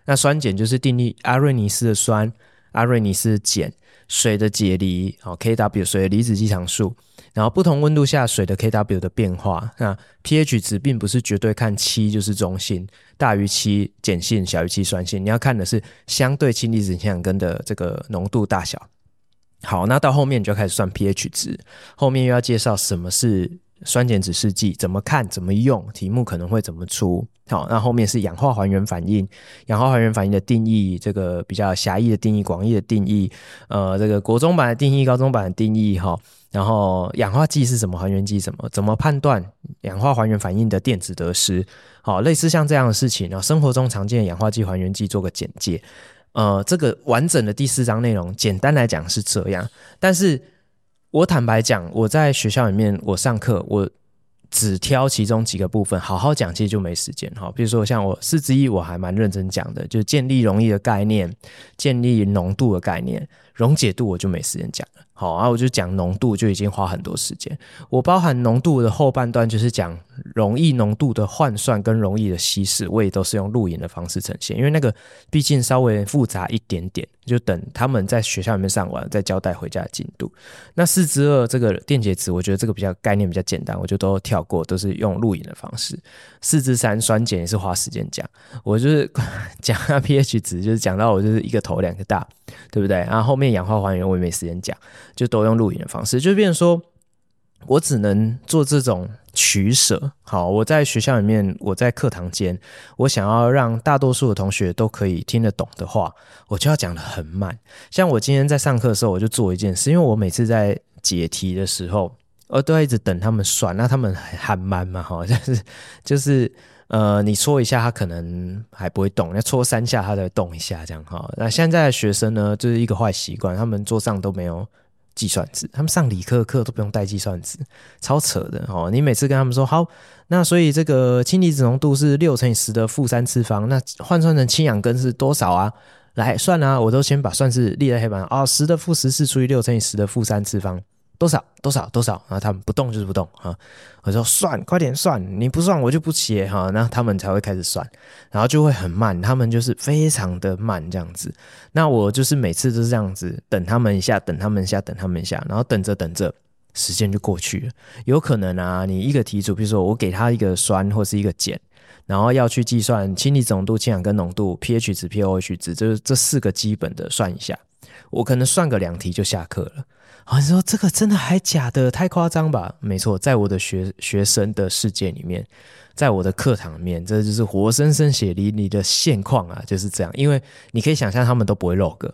那酸碱就是定义阿瑞尼斯的酸，阿瑞尼斯的碱，水的解离，好 Kw 水的离子积常数，然后不同温度下水的 Kw 的变化，那 pH 值并不是绝对看七就是中性，大于七碱性，小于七酸性，你要看的是相对氢离子氢氧根的这个浓度大小。好，那到后面你就开始算 pH 值，后面又要介绍什么是。酸碱指示剂怎么看？怎么用？题目可能会怎么出？好，那后面是氧化还原反应，氧化还原反应的定义，这个比较狭义的定义，广义的定义，呃，这个国中版的定义，高中版的定义，哈，然后氧化剂是什么？还原剂什么？怎么判断氧化还原反应的电子得失？好，类似像这样的事情，然后生活中常见的氧化剂、还原剂做个简介。呃，这个完整的第四章内容，简单来讲是这样，但是。我坦白讲，我在学校里面，我上课，我只挑其中几个部分好好讲，其实就没时间哈。比如说像我四之一，我还蛮认真讲的，就建立容易的概念，建立浓度的概念，溶解度我就没时间讲了。好啊，我就讲浓度就已经花很多时间。我包含浓度的后半段就是讲溶液浓度的换算跟溶液的稀释，我也都是用录影的方式呈现，因为那个毕竟稍微复杂一点点，就等他们在学校里面上完再交代回家的进度。那四之二这个电解质，我觉得这个比较概念比较简单，我就都跳过，都是用录影的方式。四之三酸碱也是花时间讲，我就是 讲 pH 值，就是讲到我就是一个头两个大，对不对？然后后面氧化还原我也没时间讲。就都用录影的方式，就变成说，我只能做这种取舍。好，我在学校里面，我在课堂间，我想要让大多数的同学都可以听得懂的话，我就要讲得很慢。像我今天在上课的时候，我就做一件事，因为我每次在解题的时候，我都要一直等他们算，那他们很慢嘛，哈，就是就是呃，你戳一下，他可能还不会动，要戳三下，他才动一下，这样哈。那现在的学生呢，就是一个坏习惯，他们桌上都没有。计算纸，他们上理科课都不用带计算纸，超扯的哦！你每次跟他们说好，那所以这个氢离子浓度是六乘以十的负三次方，那换算成氢氧根是多少啊？来算啊，我都先把算式列在黑板上啊，十的负十四除以六乘以十的负三次方。多少多少多少，然后他们不动就是不动哈。我说算，快点算，你不算我就不写哈。那他们才会开始算，然后就会很慢，他们就是非常的慢这样子。那我就是每次都是这样子，等他们一下，等他们一下，等他们一下，然后等着等着，时间就过去了。有可能啊，你一个题组，比如说我给他一个酸或是一个碱，然后要去计算氢离子浓度、氢氧根浓度、pH 值、pOH 值，就是这四个基本的算一下，我可能算个两题就下课了。好，你说这个真的还假的？太夸张吧？没错，在我的学学生的世界里面，在我的课堂里面，这就是活生生血淋淋的现况啊，就是这样。因为你可以想象，他们都不会 log，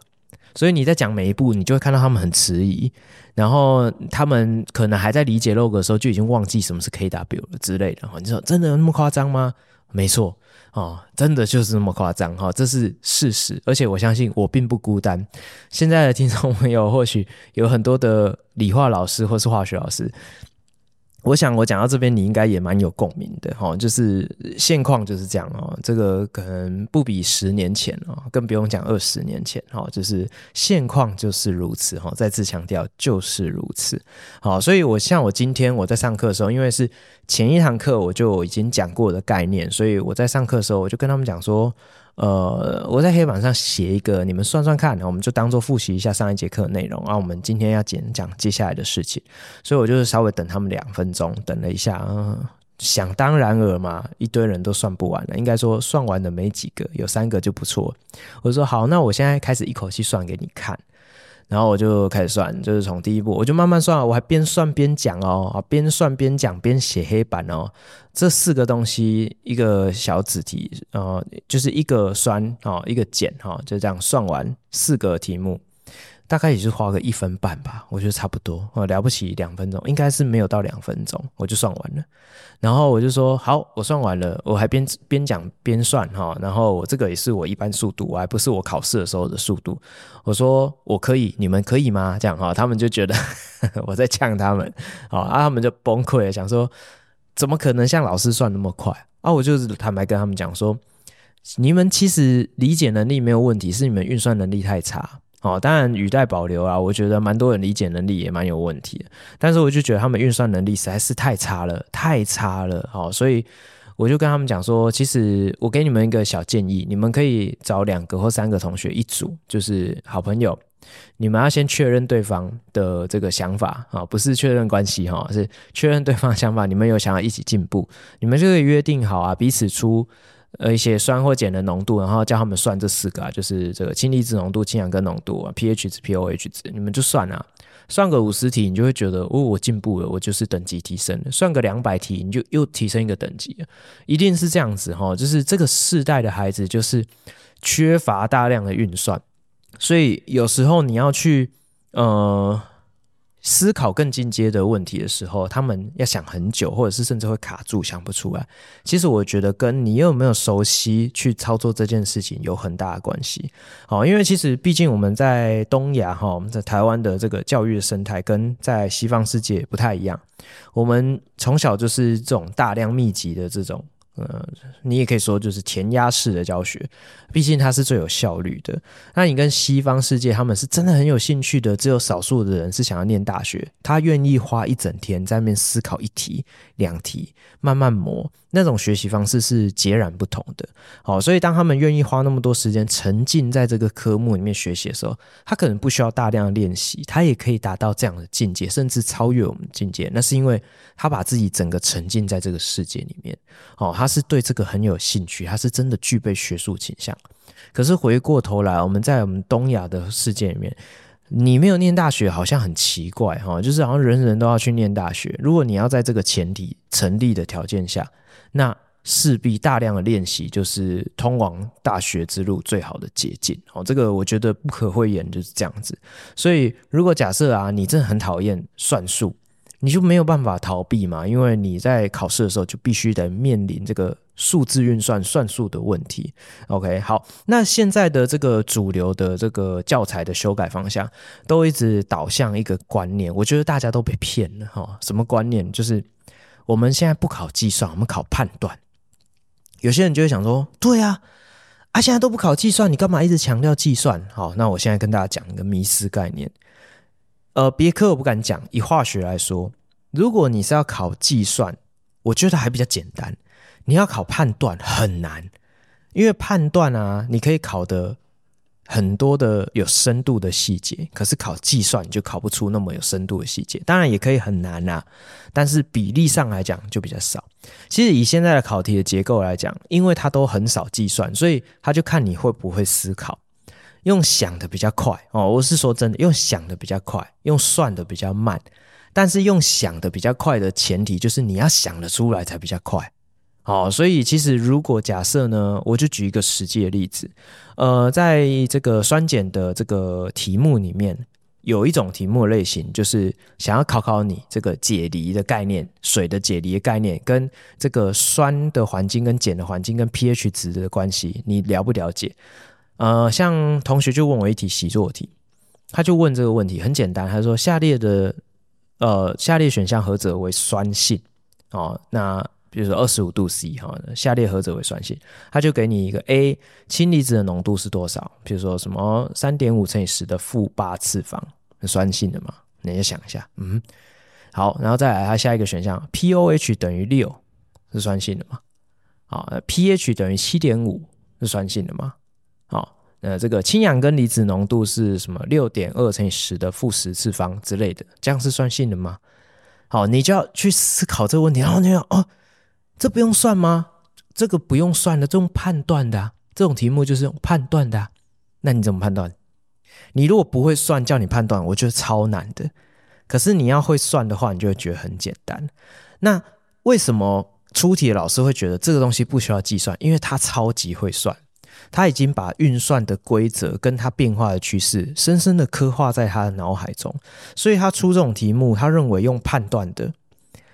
所以你在讲每一步，你就会看到他们很迟疑，然后他们可能还在理解 log 的时候，就已经忘记什么是 kW 了之类的。你说真的有那么夸张吗？没错。哦，真的就是那么夸张哈，这是事实，而且我相信我并不孤单。现在的听众朋友或许有很多的理化老师或是化学老师。我想我讲到这边，你应该也蛮有共鸣的哈，就是现况就是这样哦，这个可能不比十年前哦，更不用讲二十年前哈，就是现况就是如此哈，再次强调就是如此。好，所以我像我今天我在上课的时候，因为是前一堂课我就已经讲过的概念，所以我在上课的时候我就跟他们讲说。呃，我在黑板上写一个，你们算算看，我们就当做复习一下上一节课的内容。然后我们今天要讲讲接下来的事情，所以我就是稍微等他们两分钟，等了一下，嗯，想当然尔嘛，一堆人都算不完了，应该说算完的没几个，有三个就不错。我说好，那我现在开始一口气算给你看。然后我就开始算，就是从第一步，我就慢慢算，我还边算边讲哦，啊，边算边讲边写黑板哦。这四个东西，一个小子题，呃，就是一个酸哦，一个碱哈，就这样算完四个题目。大概也就花个一分半吧，我觉得差不多哦，了不起两分钟，应该是没有到两分钟，我就算完了。然后我就说好，我算完了，我还边边讲边算哈。然后我这个也是我一般速度，我还不是我考试的时候的速度。我说我可以，你们可以吗？这样哈，他们就觉得 我在呛他们，啊，他们就崩溃了，想说怎么可能像老师算那么快啊？我就是坦白跟他们讲说，你们其实理解能力没有问题，是你们运算能力太差。哦，当然语带保留啊，我觉得蛮多人理解能力也蛮有问题的，但是我就觉得他们运算能力实在是太差了，太差了。哦，所以我就跟他们讲说，其实我给你们一个小建议，你们可以找两个或三个同学一组，就是好朋友，你们要先确认对方的这个想法啊，不是确认关系哈，是确认对方想法，你们有想要一起进步，你们就可以约定好啊，彼此出。呃，一些酸或碱的浓度，然后叫他们算这四个啊，就是这个氢离子浓度、氢氧根浓度啊、pH 值、pOH 值，你们就算啊，算个五十题，你就会觉得哦，我进步了，我就是等级提升了。算个两百题，你就又提升一个等级，一定是这样子哈。就是这个世代的孩子就是缺乏大量的运算，所以有时候你要去呃。思考更进阶的问题的时候，他们要想很久，或者是甚至会卡住，想不出来。其实我觉得跟你有没有熟悉去操作这件事情有很大的关系。好，因为其实毕竟我们在东亚哈，我们在台湾的这个教育的生态跟在西方世界不太一样。我们从小就是这种大量密集的这种。呃，你也可以说就是填鸭式的教学，毕竟它是最有效率的。那你跟西方世界，他们是真的很有兴趣的，只有少数的人是想要念大学，他愿意花一整天在那边思考一题、两题，慢慢磨。那种学习方式是截然不同的。好，所以当他们愿意花那么多时间沉浸在这个科目里面学习的时候，他可能不需要大量的练习，他也可以达到这样的境界，甚至超越我们境界。那是因为他把自己整个沉浸在这个世界里面。哦，他是对这个很有兴趣，他是真的具备学术倾向。可是回过头来，我们在我们东亚的世界里面。你没有念大学好像很奇怪哈，就是好像人人都要去念大学。如果你要在这个前提成立的条件下，那势必大量的练习就是通往大学之路最好的捷径哦。这个我觉得不可讳言就是这样子。所以如果假设啊，你真的很讨厌算术，你就没有办法逃避嘛，因为你在考试的时候就必须得面临这个。数字运算算术的问题，OK，好，那现在的这个主流的这个教材的修改方向，都一直导向一个观念，我觉得大家都被骗了哈。什么观念？就是我们现在不考计算，我们考判断。有些人就会想说，对啊，啊，现在都不考计算，你干嘛一直强调计算？好，那我现在跟大家讲一个迷思概念。呃，别科我不敢讲，以化学来说，如果你是要考计算，我觉得还比较简单。你要考判断很难，因为判断啊，你可以考的很多的有深度的细节，可是考计算就考不出那么有深度的细节。当然也可以很难啊，但是比例上来讲就比较少。其实以现在的考题的结构来讲，因为它都很少计算，所以他就看你会不会思考，用想的比较快哦。我是说真的，用想的比较快，用算的比较慢。但是用想的比较快的前提就是你要想得出来才比较快。好，所以其实如果假设呢，我就举一个实际的例子，呃，在这个酸碱的这个题目里面，有一种题目类型，就是想要考考你这个解离的概念，水的解离的概念，跟这个酸的环境跟碱的环境跟 pH 值的关系，你了不了解？呃，像同学就问我一题习作题，他就问这个问题，很简单，他说下列的呃下列选项何者为酸性？哦，那。比如说二十五度 C 哈，下列何者为酸性？他就给你一个 A 氢离子的浓度是多少？比如说什么三点五乘以十的负八次方，是酸性的嘛？你就想一下，嗯，好，然后再来，它下一个选项 pOH 等于六是酸性的嘛？好，pH 等于七点五是酸性的嘛？好，那这个氢氧根离子浓度是什么？六点二乘以十的负十次方之类的，这样是酸性的吗？好，你就要去思考这个问题，然后你要哦。这不用算吗？这个不用算的，这种判断的、这种题目就是用判断的、那你怎么判断？你如果不会算，叫你判断，我觉得超难的。可是你要会算的话，你就会觉得很简单。那为什么出题的老师会觉得这个东西不需要计算？因为他超级会算，他已经把运算的规则跟他变化的趋势深深的刻画在他的脑海中，所以他出这种题目，他认为用判断的，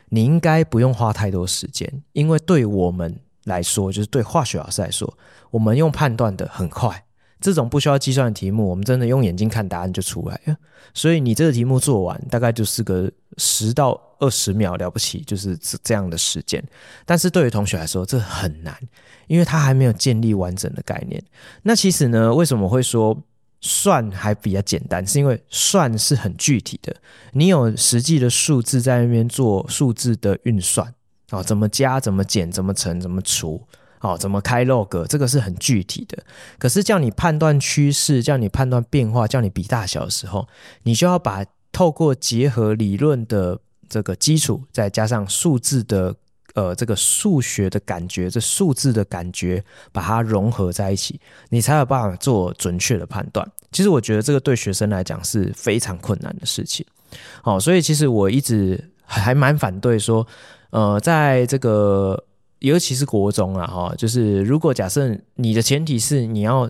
你应该不用花太多时间，因为对我们来说，就是对化学老师来说，我们用判断的很快。这种不需要计算的题目，我们真的用眼睛看答案就出来了。所以你这个题目做完，大概就是个十到二十秒了不起，就是这样的时间。但是对于同学来说，这很难，因为他还没有建立完整的概念。那其实呢，为什么会说算还比较简单？是因为算是很具体的，你有实际的数字在那边做数字的运算啊，怎么加、怎么减、怎么乘、怎么除。哦，怎么开 log？这个是很具体的。可是叫你判断趋势，叫你判断变化，叫你比大小的时候，你就要把透过结合理论的这个基础，再加上数字的呃这个数学的感觉，这数字的感觉，把它融合在一起，你才有办法做准确的判断。其实我觉得这个对学生来讲是非常困难的事情。好，所以其实我一直还蛮反对说，呃，在这个。尤其是国中啊，哈，就是如果假设你的前提是你要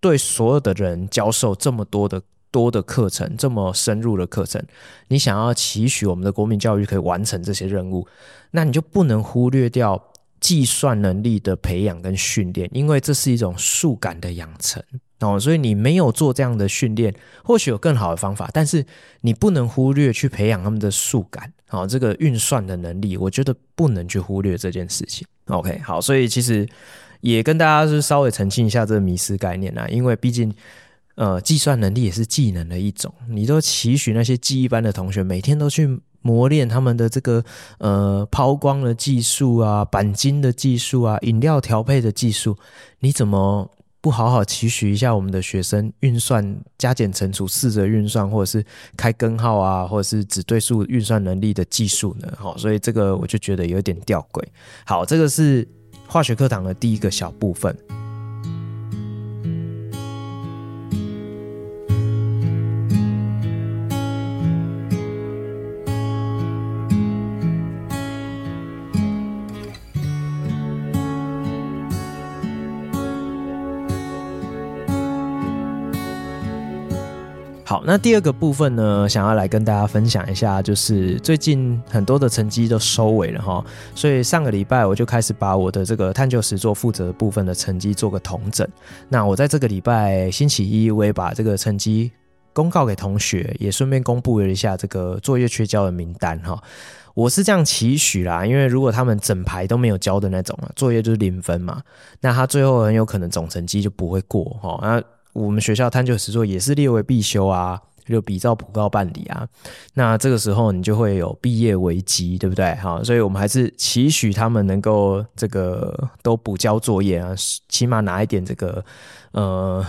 对所有的人教授这么多的多的课程，这么深入的课程，你想要期许我们的国民教育可以完成这些任务，那你就不能忽略掉计算能力的培养跟训练，因为这是一种数感的养成。哦，所以你没有做这样的训练，或许有更好的方法，但是你不能忽略去培养他们的数感，哦，这个运算的能力，我觉得不能去忽略这件事情。OK，好，所以其实也跟大家是稍微澄清一下这个迷失概念啦，因为毕竟呃，计算能力也是技能的一种，你都期许那些技艺班的同学每天都去磨练他们的这个呃抛光的技术啊、钣金的技术啊、饮料调配的技术，你怎么？不好好期许一下我们的学生运算加减乘除四则运算，或者是开根号啊，或者是指对数运算能力的技术呢？好，所以这个我就觉得有点吊诡。好，这个是化学课堂的第一个小部分。那第二个部分呢，想要来跟大家分享一下，就是最近很多的成绩都收尾了哈，所以上个礼拜我就开始把我的这个探究实作负责的部分的成绩做个统整。那我在这个礼拜星期一，我也把这个成绩公告给同学，也顺便公布了一下这个作业缺交的名单哈。我是这样期许啦，因为如果他们整排都没有交的那种啊，作业就是零分嘛，那他最后很有可能总成绩就不会过哈。那我们学校探究实作也是列为必修啊，就比照普高办理啊。那这个时候你就会有毕业危机，对不对？好，所以我们还是期许他们能够这个都补交作业啊，起码拿一点这个呃。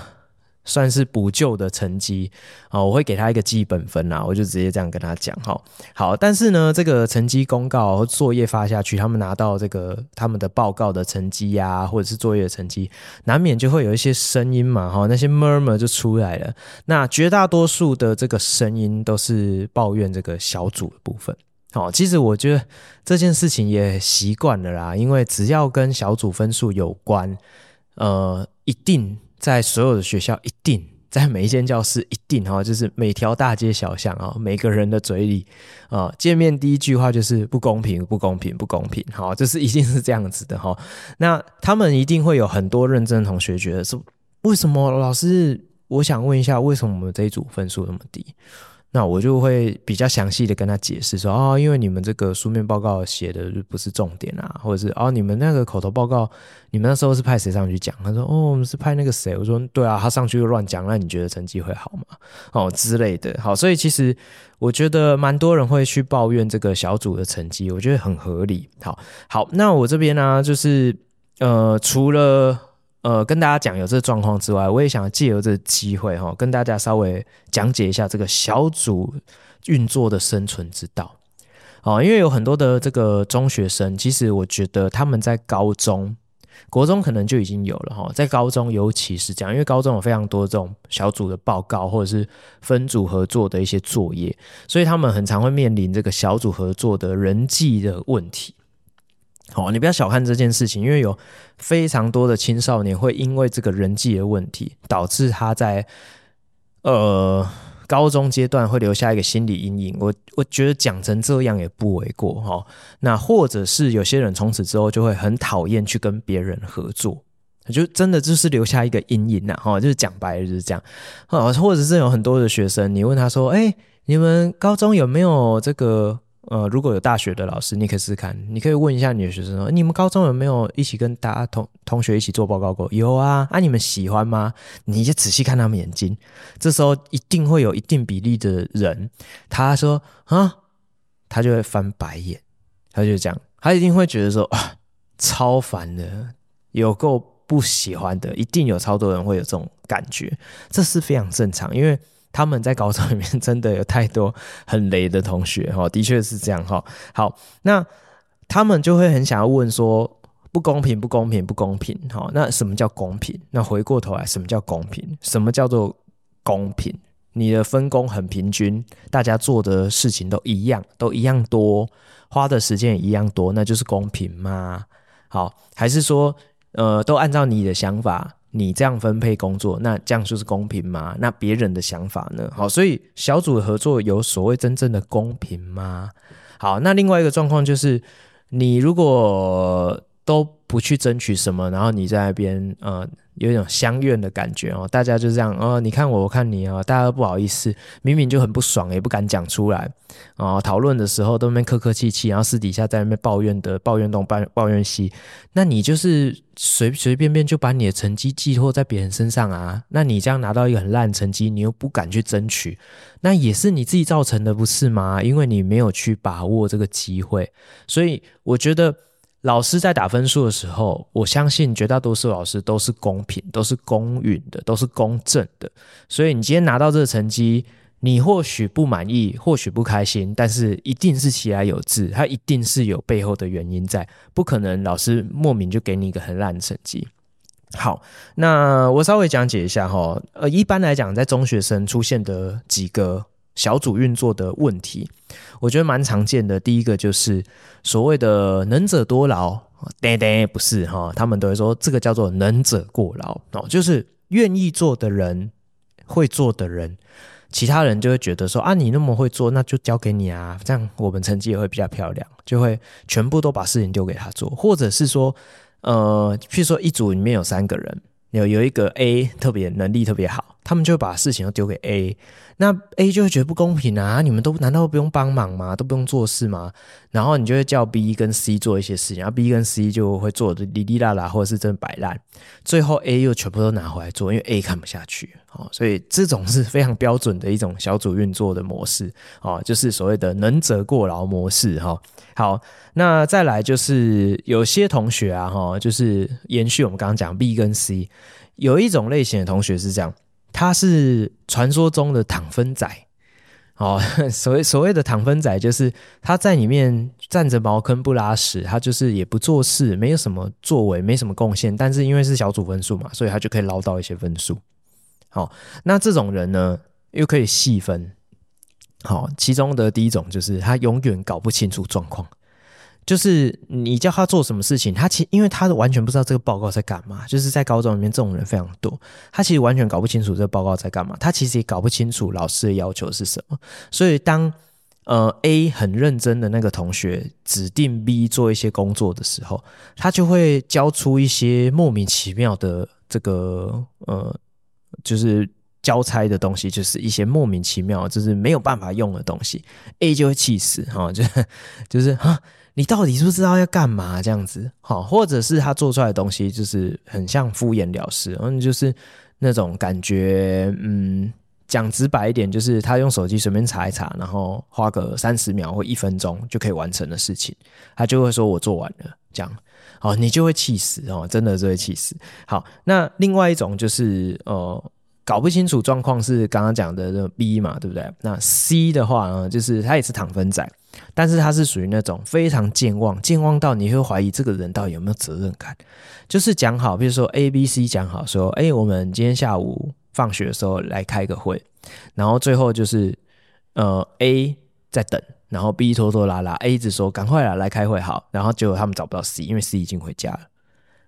算是补救的成绩啊，我会给他一个基本分啊，我就直接这样跟他讲哈。好，但是呢，这个成绩公告和作业发下去，他们拿到这个他们的报告的成绩呀，或者是作业的成绩，难免就会有一些声音嘛，哈，那些 murmur 就出来了。那绝大多数的这个声音都是抱怨这个小组的部分。好，其实我觉得这件事情也习惯了啦，因为只要跟小组分数有关，呃，一定。在所有的学校，一定在每一间教室，一定哈，就是每条大街小巷啊，每个人的嘴里啊，见面第一句话就是不公平，不公平，不公平，好，就是一定是这样子的哈。那他们一定会有很多认真的同学觉得说，为什么老师？我想问一下，为什么我们这一组分数那么低？那我就会比较详细的跟他解释说，哦，因为你们这个书面报告写的不是重点啊，或者是哦，你们那个口头报告，你们那时候是派谁上去讲？他说，哦，我们是派那个谁？我说，对啊，他上去又乱讲，那你觉得成绩会好吗？哦之类的。好，所以其实我觉得蛮多人会去抱怨这个小组的成绩，我觉得很合理。好，好，那我这边呢、就是呃，除了。呃，跟大家讲有这个状况之外，我也想借由这个机会哈，跟大家稍微讲解一下这个小组运作的生存之道。哦，因为有很多的这个中学生，其实我觉得他们在高中国中可能就已经有了哈，在高中尤其是这样，因为高中有非常多这种小组的报告或者是分组合作的一些作业，所以他们很常会面临这个小组合作的人际的问题。好，你不要小看这件事情，因为有非常多的青少年会因为这个人际的问题，导致他在呃。高中阶段会留下一个心理阴影，我我觉得讲成这样也不为过哈。那或者是有些人从此之后就会很讨厌去跟别人合作，就真的就是留下一个阴影呐哈。就是讲白了就是这样啊，或者是有很多的学生，你问他说：“哎，你们高中有没有这个？”呃，如果有大学的老师，你可以试试看，你可以问一下你的学生说：“你们高中有没有一起跟大家同同学一起做报告过？”有啊，啊，你们喜欢吗？你就仔细看他们眼睛，这时候一定会有一定比例的人，他说：“啊，他就会翻白眼，他就这样，他一定会觉得说啊，超烦的，有够不喜欢的，一定有超多人会有这种感觉，这是非常正常，因为。”他们在高中里面真的有太多很雷的同学哈，的确是这样哈。好，那他们就会很想要问说，不公平，不公平，不公平。哈，那什么叫公平？那回过头来，什么叫公平？什么叫做公平？你的分工很平均，大家做的事情都一样，都一样多，花的时间也一样多，那就是公平吗？好，还是说，呃，都按照你的想法？你这样分配工作，那这样就是公平吗？那别人的想法呢？好，所以小组合作有所谓真正的公平吗？好，那另外一个状况就是，你如果都不去争取什么，然后你在那边呃。有一种相怨的感觉哦，大家就这样哦，你看我，我看你哦，大家都不好意思，明明就很不爽，也不敢讲出来哦。讨论的时候都那边客客气气，然后私底下在那边抱怨的，抱怨东，抱抱怨西。那你就是随随便便就把你的成绩寄托在别人身上啊？那你这样拿到一个很烂成绩，你又不敢去争取，那也是你自己造成的，不是吗？因为你没有去把握这个机会，所以我觉得。老师在打分数的时候，我相信绝大多数老师都是公平、都是公允的、都是公正的。所以你今天拿到这个成绩，你或许不满意，或许不开心，但是一定是其来有自，它一定是有背后的原因在，不可能老师莫名就给你一个很烂的成绩。好，那我稍微讲解一下哈，呃，一般来讲，在中学生出现的几个。小组运作的问题，我觉得蛮常见的。第一个就是所谓的“能者多劳”，对对，不是哈，他们都会说这个叫做“能者过劳”哦，就是愿意做的人、会做的人，其他人就会觉得说啊，你那么会做，那就交给你啊，这样我们成绩也会比较漂亮，就会全部都把事情丢给他做，或者是说，呃，譬如说一组里面有三个人，有有一个 A 特别能力特别好，他们就会把事情都丢给 A。那 A 就会觉得不公平啊！你们都难道不用帮忙吗？都不用做事吗？然后你就会叫 B 跟 C 做一些事情，然后 B 跟 C 就会做的哩哩啦啦，或者是真的摆烂。最后 A 又全部都拿回来做，因为 A 看不下去。哦，所以这种是非常标准的一种小组运作的模式。哦，就是所谓的能者过劳模式。哈，好，那再来就是有些同学啊，哈，就是延续我们刚刚讲 B 跟 C，有一种类型的同学是这样。他是传说中的躺分仔，哦，所谓所谓的躺分仔，就是他在里面占着茅坑不拉屎，他就是也不做事，没有什么作为，没什么贡献，但是因为是小组分数嘛，所以他就可以捞到一些分数。好，那这种人呢，又可以细分。好，其中的第一种就是他永远搞不清楚状况。就是你叫他做什么事情，他其因为他完全不知道这个报告在干嘛。就是在高中里面，这种人非常多，他其实完全搞不清楚这个报告在干嘛，他其实也搞不清楚老师的要求是什么。所以当呃 A 很认真的那个同学指定 B 做一些工作的时候，他就会交出一些莫名其妙的这个呃，就是交差的东西，就是一些莫名其妙，就是没有办法用的东西，A 就会气死哈，就就是哈。你到底知不知道要干嘛？这样子，好，或者是他做出来的东西就是很像敷衍了事，嗯，就是那种感觉，嗯，讲直白一点，就是他用手机随便查一查，然后花个三十秒或一分钟就可以完成的事情，他就会说我做完了，这样，好，你就会气死哦，真的就会气死。好，那另外一种就是，呃，搞不清楚状况是刚刚讲的那 B 嘛，对不对？那 C 的话呢，就是他也是躺分仔。但是他是属于那种非常健忘，健忘到你会怀疑这个人到底有没有责任感。就是讲好，比如说 A、B、C 讲好说，哎，我们今天下午放学的时候来开个会，然后最后就是呃 A 在等，然后 B 拖拖拉拉，A 一直说赶快来来开会好，然后结果他们找不到 C，因为 C 已经回家了。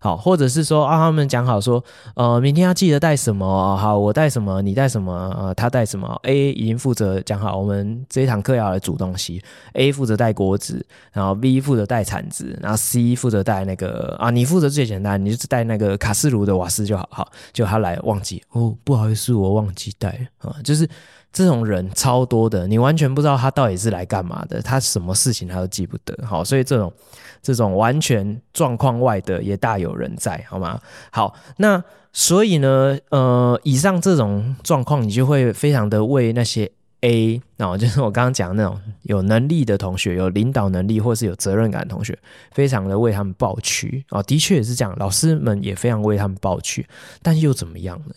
好，或者是说啊，他们讲好说，呃，明天要记得带什么？好，我带什么？你带什么？呃，他带什么？A 已经负责讲好，我们这一堂课要来煮东西。A 负责带锅子，然后 B 负责带铲子，然后 C 负责带那个啊，你负责最简单，你就带那个卡式炉的瓦斯就好。好，就他来忘记哦，不好意思，我忘记带啊，就是。这种人超多的，你完全不知道他到底是来干嘛的，他什么事情他都记不得。好，所以这种这种完全状况外的也大有人在，好吗？好，那所以呢，呃，以上这种状况，你就会非常的为那些 A，哦，就是我刚刚讲的那种有能力的同学，有领导能力或是有责任感的同学，非常的为他们抱屈啊，的确也是这样，老师们也非常为他们抱屈，但又怎么样呢？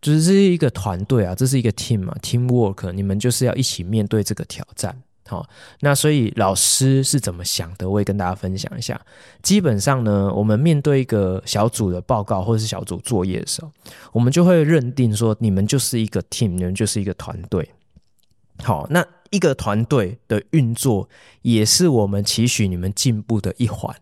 就是这是一个团队啊，这是一个 team 嘛，teamwork，你们就是要一起面对这个挑战。好，那所以老师是怎么想的？我也跟大家分享一下。基本上呢，我们面对一个小组的报告或者是小组作业的时候，我们就会认定说，你们就是一个 team，你们就是一个团队。好，那一个团队的运作也是我们期许你们进步的一环。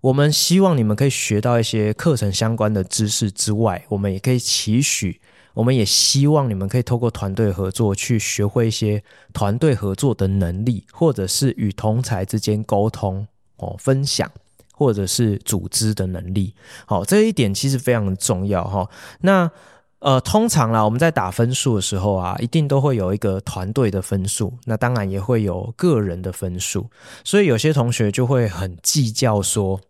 我们希望你们可以学到一些课程相关的知识之外，我们也可以期许。我们也希望你们可以透过团队合作去学会一些团队合作的能力，或者是与同才之间沟通哦、分享，或者是组织的能力。好，这一点其实非常重要哈。那呃，通常啦，我们在打分数的时候啊，一定都会有一个团队的分数，那当然也会有个人的分数。所以有些同学就会很计较说，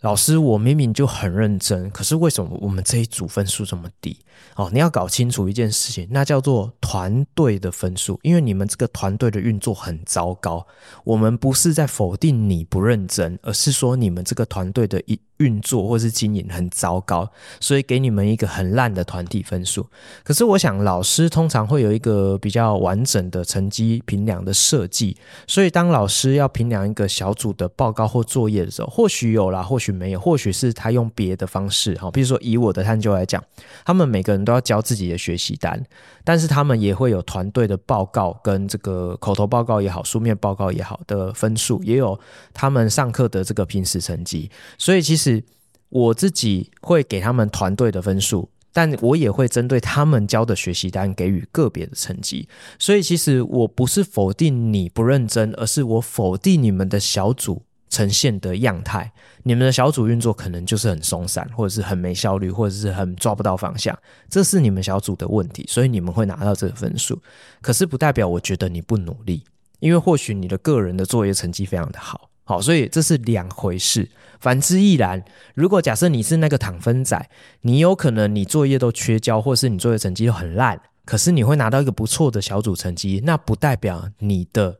老师，我明明就很认真，可是为什么我们这一组分数这么低？哦，你要搞清楚一件事情，那叫做团队的分数，因为你们这个团队的运作很糟糕。我们不是在否定你不认真，而是说你们这个团队的一运作或是经营很糟糕，所以给你们一个很烂的团体分数。可是我想，老师通常会有一个比较完整的成绩评量的设计，所以当老师要评量一个小组的报告或作业的时候，或许有啦，或许没有，或许是他用别的方式。好，比如说以我的探究来讲，他们每个人都要交自己的学习单，但是他们也会有团队的报告跟这个口头报告也好，书面报告也好的分数，也有他们上课的这个平时成绩，所以其实。我自己会给他们团队的分数，但我也会针对他们交的学习单给予个别的成绩。所以其实我不是否定你不认真，而是我否定你们的小组呈现的样态。你们的小组运作可能就是很松散，或者是很没效率，或者是很抓不到方向。这是你们小组的问题，所以你们会拿到这个分数。可是不代表我觉得你不努力，因为或许你的个人的作业成绩非常的好。好，所以这是两回事。反之亦然。如果假设你是那个躺分仔，你有可能你作业都缺交，或是你作业成绩都很烂，可是你会拿到一个不错的小组成绩，那不代表你的。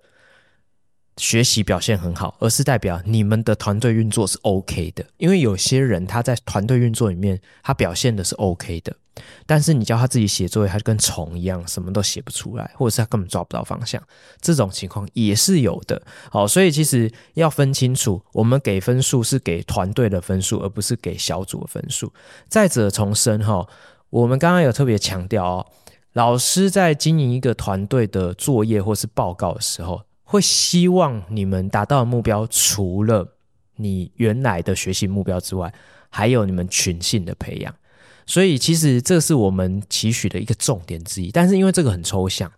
学习表现很好，而是代表你们的团队运作是 OK 的。因为有些人他在团队运作里面，他表现的是 OK 的，但是你叫他自己写作业，他就跟虫一样，什么都写不出来，或者是他根本抓不到方向。这种情况也是有的。好，所以其实要分清楚，我们给分数是给团队的分数，而不是给小组的分数。再者重申哈，我们刚刚有特别强调哦，老师在经营一个团队的作业或是报告的时候。会希望你们达到的目标，除了你原来的学习目标之外，还有你们群性的培养。所以，其实这是我们期许的一个重点之一。但是，因为这个很抽象，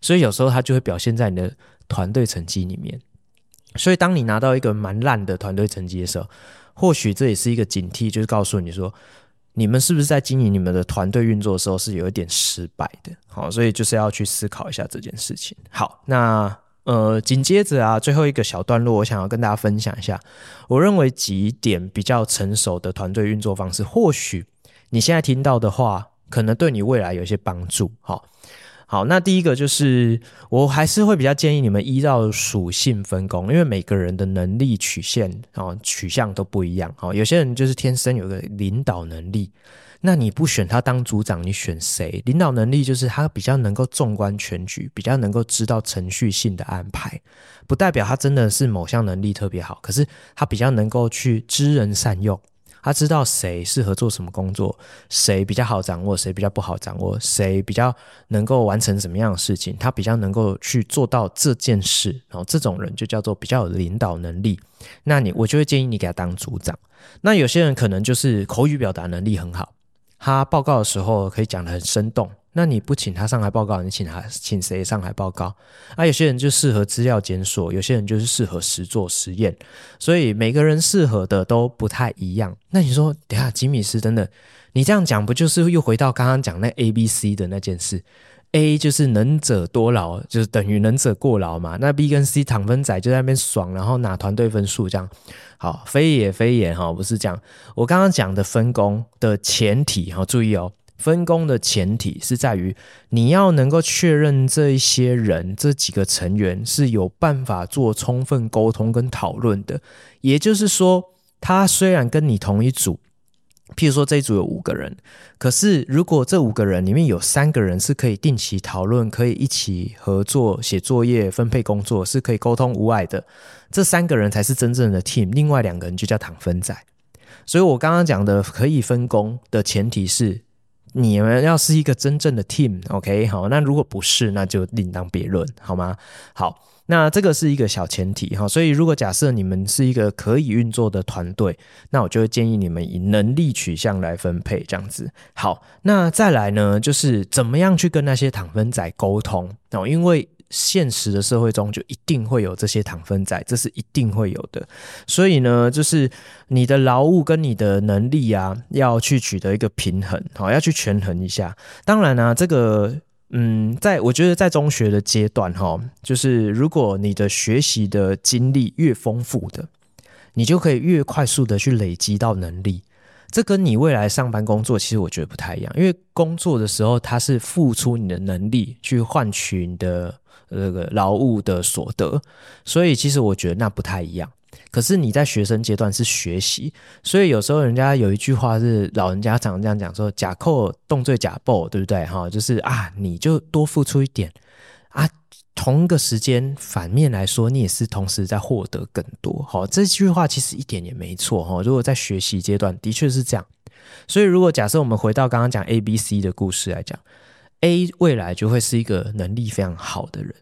所以有时候它就会表现在你的团队成绩里面。所以，当你拿到一个蛮烂的团队成绩的时候，或许这也是一个警惕，就是告诉你说，你们是不是在经营你们的团队运作的时候是有一点失败的。好，所以就是要去思考一下这件事情。好，那。呃，紧接着啊，最后一个小段落，我想要跟大家分享一下，我认为几点比较成熟的团队运作方式，或许你现在听到的话，可能对你未来有一些帮助。好，好，那第一个就是，我还是会比较建议你们依照属性分工，因为每个人的能力曲线啊、取向都不一样。好，有些人就是天生有个领导能力。那你不选他当组长，你选谁？领导能力就是他比较能够纵观全局，比较能够知道程序性的安排，不代表他真的是某项能力特别好，可是他比较能够去知人善用。他知道谁适合做什么工作，谁比较好掌握，谁比较不好掌握，谁比较能够完成什么样的事情，他比较能够去做到这件事，然后这种人就叫做比较有领导能力。那你我就会建议你给他当组长。那有些人可能就是口语表达能力很好，他报告的时候可以讲得很生动。那你不请他上来报告，你请他请谁上来报告？啊，有些人就适合资料检索，有些人就是适合实做实验，所以每个人适合的都不太一样。那你说，等下吉米斯真的，你这样讲不就是又回到刚刚讲那 A、B、C 的那件事？A 就是能者多劳，就是等于能者过劳嘛。那 B 跟 C 躺分仔就在那边爽，然后拿团队分数这样。好，非也非也哈，不是这样。我刚刚讲的分工的前提哈，注意哦。分工的前提是在于你要能够确认这一些人这几个成员是有办法做充分沟通跟讨论的。也就是说，他虽然跟你同一组，譬如说这一组有五个人，可是如果这五个人里面有三个人是可以定期讨论、可以一起合作写作业、分配工作，是可以沟通无碍的，这三个人才是真正的 team。另外两个人就叫躺分仔。所以我刚刚讲的可以分工的前提是。你们要是一个真正的 team，OK，好，那如果不是，那就另当别论，好吗？好，那这个是一个小前提哈，所以如果假设你们是一个可以运作的团队，那我就会建议你们以能力取向来分配，这样子。好，那再来呢，就是怎么样去跟那些躺分仔沟通哦，因为。现实的社会中就一定会有这些糖分仔，这是一定会有的。所以呢，就是你的劳务跟你的能力啊，要去取得一个平衡，好，要去权衡一下。当然呢、这个，嗯，在我觉得在中学的阶段，哈，就是如果你的学习的经历越丰富的，你就可以越快速的去累积到能力。这跟你未来上班工作，其实我觉得不太一样，因为工作的时候，它是付出你的能力去换取你的。这个劳务的所得，所以其实我觉得那不太一样。可是你在学生阶段是学习，所以有时候人家有一句话是老人家常这样讲说：“假扣动罪假报，对不对？”哈，就是啊，你就多付出一点啊，同一个时间反面来说，你也是同时在获得更多。好，这句话其实一点也没错哈。如果在学习阶段的确是这样，所以如果假设我们回到刚刚讲 A、B、C 的故事来讲。A 未来就会是一个能力非常好的人。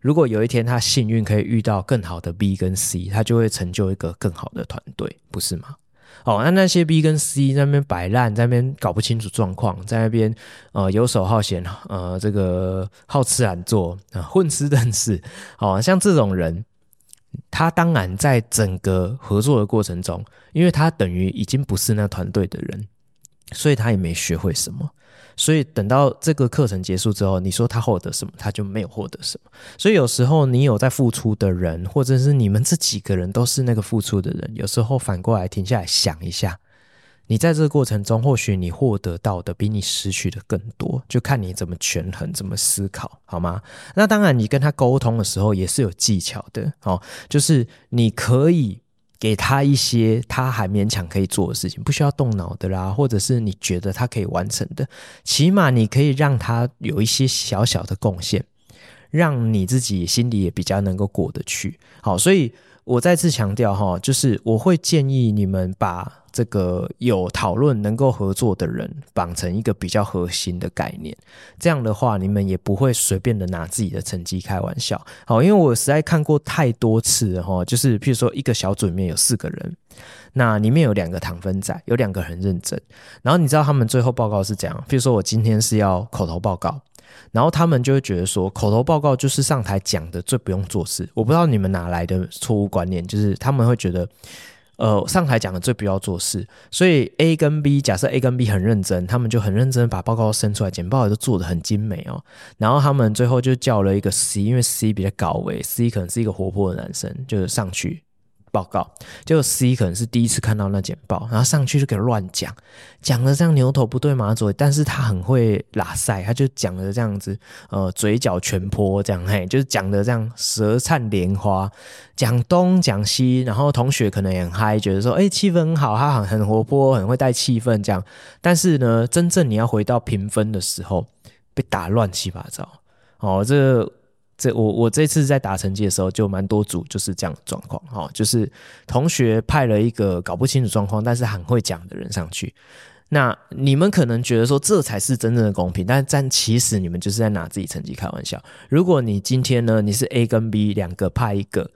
如果有一天他幸运可以遇到更好的 B 跟 C，他就会成就一个更好的团队，不是吗？哦，那那些 B 跟 C 在那边摆烂，在那边搞不清楚状况，在那边呃游手好闲，呃这个好吃懒做啊，混吃等死。哦，像这种人，他当然在整个合作的过程中，因为他等于已经不是那团队的人，所以他也没学会什么。所以等到这个课程结束之后，你说他获得什么，他就没有获得什么。所以有时候你有在付出的人，或者是你们这几个人都是那个付出的人，有时候反过来停下来想一下，你在这个过程中，或许你获得到的比你失去的更多，就看你怎么权衡，怎么思考，好吗？那当然，你跟他沟通的时候也是有技巧的，哦，就是你可以。给他一些他还勉强可以做的事情，不需要动脑的啦，或者是你觉得他可以完成的，起码你可以让他有一些小小的贡献，让你自己心里也比较能够过得去。好，所以我再次强调哈，就是我会建议你们把。这个有讨论能够合作的人绑成一个比较核心的概念，这样的话你们也不会随便的拿自己的成绩开玩笑。好，因为我实在看过太多次哈，就是譬如说一个小组里面有四个人，那里面有两个糖分仔，有两个很认真，然后你知道他们最后报告是怎样？譬如说我今天是要口头报告，然后他们就会觉得说口头报告就是上台讲的最不用做事。我不知道你们哪来的错误观念，就是他们会觉得。呃，上台讲的最不要做事，所以 A 跟 B，假设 A 跟 B 很认真，他们就很认真把报告生出来，简报也都做得很精美哦。然后他们最后就叫了一个 C，因为 C 比较高维，C 可能是一个活泼的男生，就是上去报告，就 C 可能是第一次看到那简报，然后上去就给乱讲，讲的这样牛头不对马嘴，但是他很会拉塞，他就讲的这样子，呃，嘴角全泼这样，嘿，就是讲的这样舌灿莲花，讲东讲西，然后同学可能也很嗨，觉得说，哎，气氛很好，他很很活泼，很会带气氛这样，但是呢，真正你要回到评分的时候，被打乱七八糟，哦，这。这我我这次在打成绩的时候，就蛮多组就是这样的状况哈，就是同学派了一个搞不清楚状况，但是很会讲的人上去。那你们可能觉得说这才是真正的公平，但但其实你们就是在拿自己成绩开玩笑。如果你今天呢，你是 A 跟 B 两个派一个。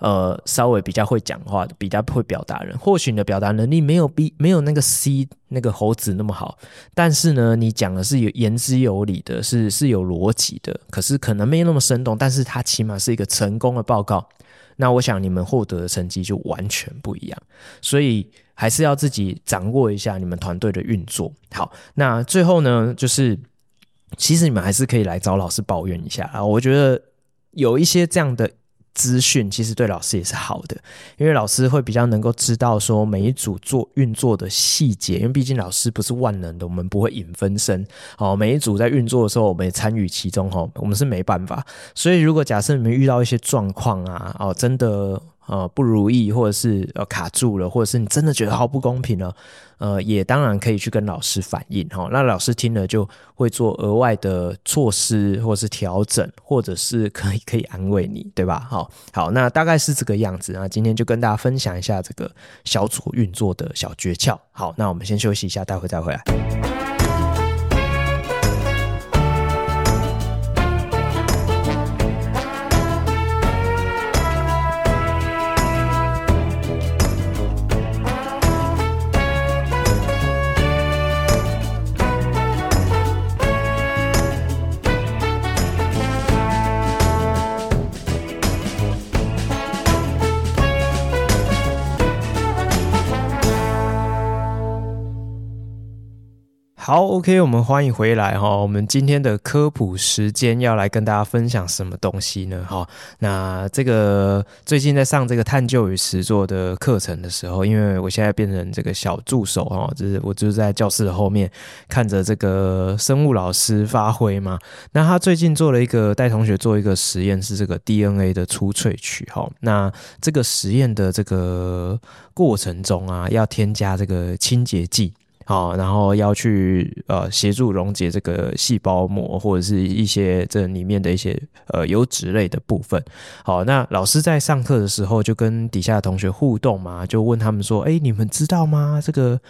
呃，稍微比较会讲话的，比较会表达人，或许你的表达能力没有 B 没有那个 C 那个猴子那么好，但是呢，你讲的是有言之有理的，是是有逻辑的，可是可能没有那么生动，但是它起码是一个成功的报告。那我想你们获得的成绩就完全不一样，所以还是要自己掌握一下你们团队的运作。好，那最后呢，就是其实你们还是可以来找老师抱怨一下啊，我觉得有一些这样的。资讯其实对老师也是好的，因为老师会比较能够知道说每一组做运作的细节，因为毕竟老师不是万能的，我们不会影分身。哦，每一组在运作的时候，我们也参与其中，哦，我们是没办法。所以如果假设你们遇到一些状况啊，哦，真的。呃，不如意，或者是呃卡住了，或者是你真的觉得好不公平了，呃，也当然可以去跟老师反映哈。那老师听了就会做额外的措施，或者是调整，或者是可以可以安慰你，对吧？好，好，那大概是这个样子。那今天就跟大家分享一下这个小组运作的小诀窍。好，那我们先休息一下，待会再回来。好，OK，我们欢迎回来哈。我们今天的科普时间要来跟大家分享什么东西呢？哈，那这个最近在上这个探究与实作的课程的时候，因为我现在变成这个小助手哈，就是我就是在教室的后面看着这个生物老师发挥嘛。那他最近做了一个带同学做一个实验，是这个 DNA 的初萃取哈。那这个实验的这个过程中啊，要添加这个清洁剂。好，然后要去呃协助溶解这个细胞膜或者是一些这里面的一些呃油脂类的部分。好，那老师在上课的时候就跟底下的同学互动嘛，就问他们说：“哎，你们知道吗？这个？”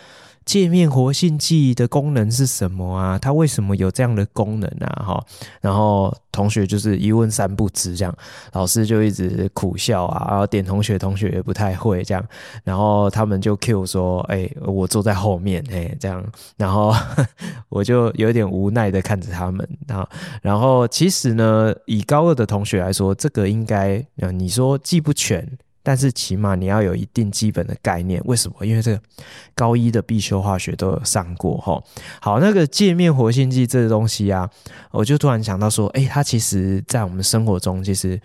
界面活性剂的功能是什么啊？它为什么有这样的功能啊？哈，然后同学就是一问三不知，这样老师就一直苦笑啊，然后点同学，同学也不太会这样，然后他们就 Q 说：“哎、我坐在后面，哎、这样，然后 我就有点无奈的看着他们啊。然后其实呢，以高二的同学来说，这个应该，你说记不全。”但是起码你要有一定基本的概念，为什么？因为这个高一的必修化学都有上过哈。好，那个界面活性剂这个东西啊，我就突然想到说，哎，它其实在我们生活中其实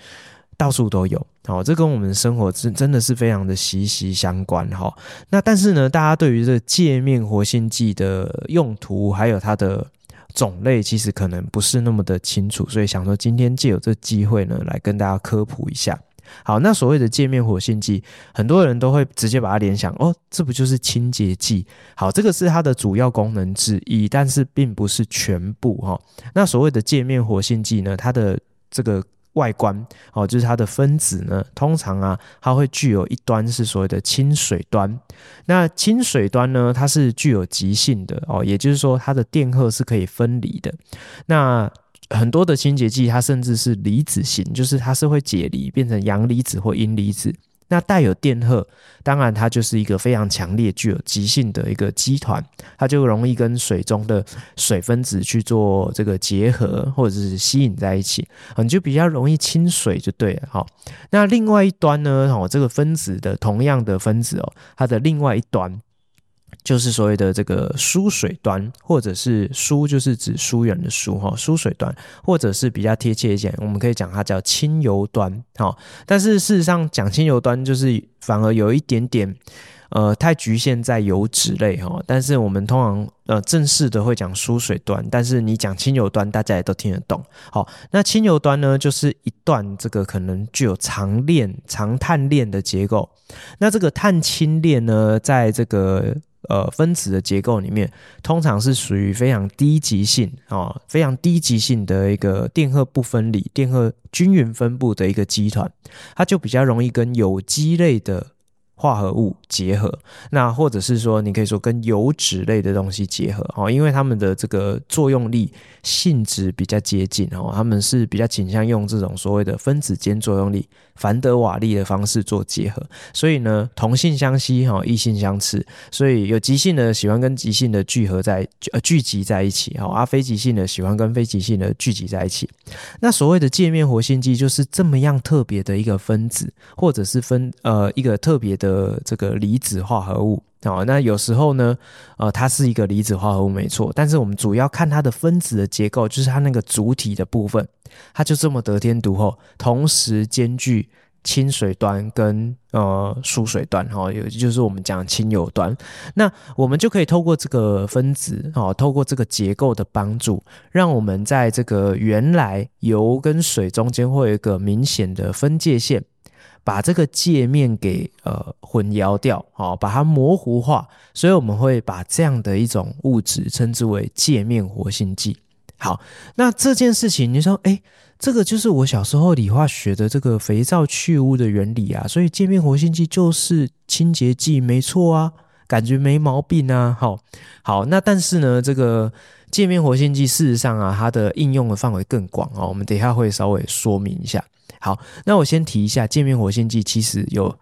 到处都有。好，这跟我们生活真真的是非常的息息相关哈。那但是呢，大家对于这个界面活性剂的用途还有它的种类，其实可能不是那么的清楚，所以想说今天借有这机会呢，来跟大家科普一下。好，那所谓的界面活性剂，很多人都会直接把它联想，哦，这不就是清洁剂？好，这个是它的主要功能之一，但是并不是全部哈。那所谓的界面活性剂呢，它的这个外观哦，就是它的分子呢，通常啊，它会具有一端是所谓的亲水端。那亲水端呢，它是具有极性的哦，也就是说它的电荷是可以分离的。那很多的清洁剂，它甚至是离子型，就是它是会解离变成阳离子或阴离子。那带有电荷，当然它就是一个非常强烈、具有极性的一个基团，它就容易跟水中的水分子去做这个结合，或者是吸引在一起，你就比较容易亲水就对了。好，那另外一端呢，哦，这个分子的同样的分子哦，它的另外一端。就是所谓的这个疏水端，或者是疏就是指疏远的疏哈，疏水端，或者是比较贴切一点，我们可以讲它叫清油端哈。但是事实上讲清油端，就是反而有一点点呃太局限在油脂类哈。但是我们通常呃正式的会讲疏水端，但是你讲清油端，大家也都听得懂。好，那清油端呢，就是一段这个可能具有长链、长碳链的结构。那这个碳氢链呢，在这个呃，分子的结构里面，通常是属于非常低极性啊、哦，非常低极性的一个电荷不分离、电荷均匀分布的一个基团，它就比较容易跟有机类的。化合物结合，那或者是说，你可以说跟油脂类的东西结合哦，因为它们的这个作用力性质比较接近哦，他们是比较倾向用这种所谓的分子间作用力、凡德瓦利的方式做结合，所以呢，同性相吸哈，异性相斥，所以有极性的喜欢跟极性的聚合在呃聚集在一起哈，而非极性的喜欢跟非极性的聚集在一起。那所谓的界面活性剂就是这么样特别的一个分子，或者是分呃一个特别的。呃这个离子化合物啊，那有时候呢，呃，它是一个离子化合物没错，但是我们主要看它的分子的结构，就是它那个主体的部分，它就这么得天独厚，同时兼具清水端跟呃疏水端哈，也就是我们讲清油端，那我们就可以透过这个分子啊，透过这个结构的帮助，让我们在这个原来油跟水中间会有一个明显的分界线。把这个界面给呃混淆掉，好，把它模糊化，所以我们会把这样的一种物质称之为界面活性剂。好，那这件事情你说，哎，这个就是我小时候理化学的这个肥皂去污的原理啊，所以界面活性剂就是清洁剂，没错啊，感觉没毛病啊。好，好，那但是呢，这个界面活性剂事实上啊，它的应用的范围更广啊，我们等一下会稍微说明一下。好，那我先提一下，界面活性剂其实有，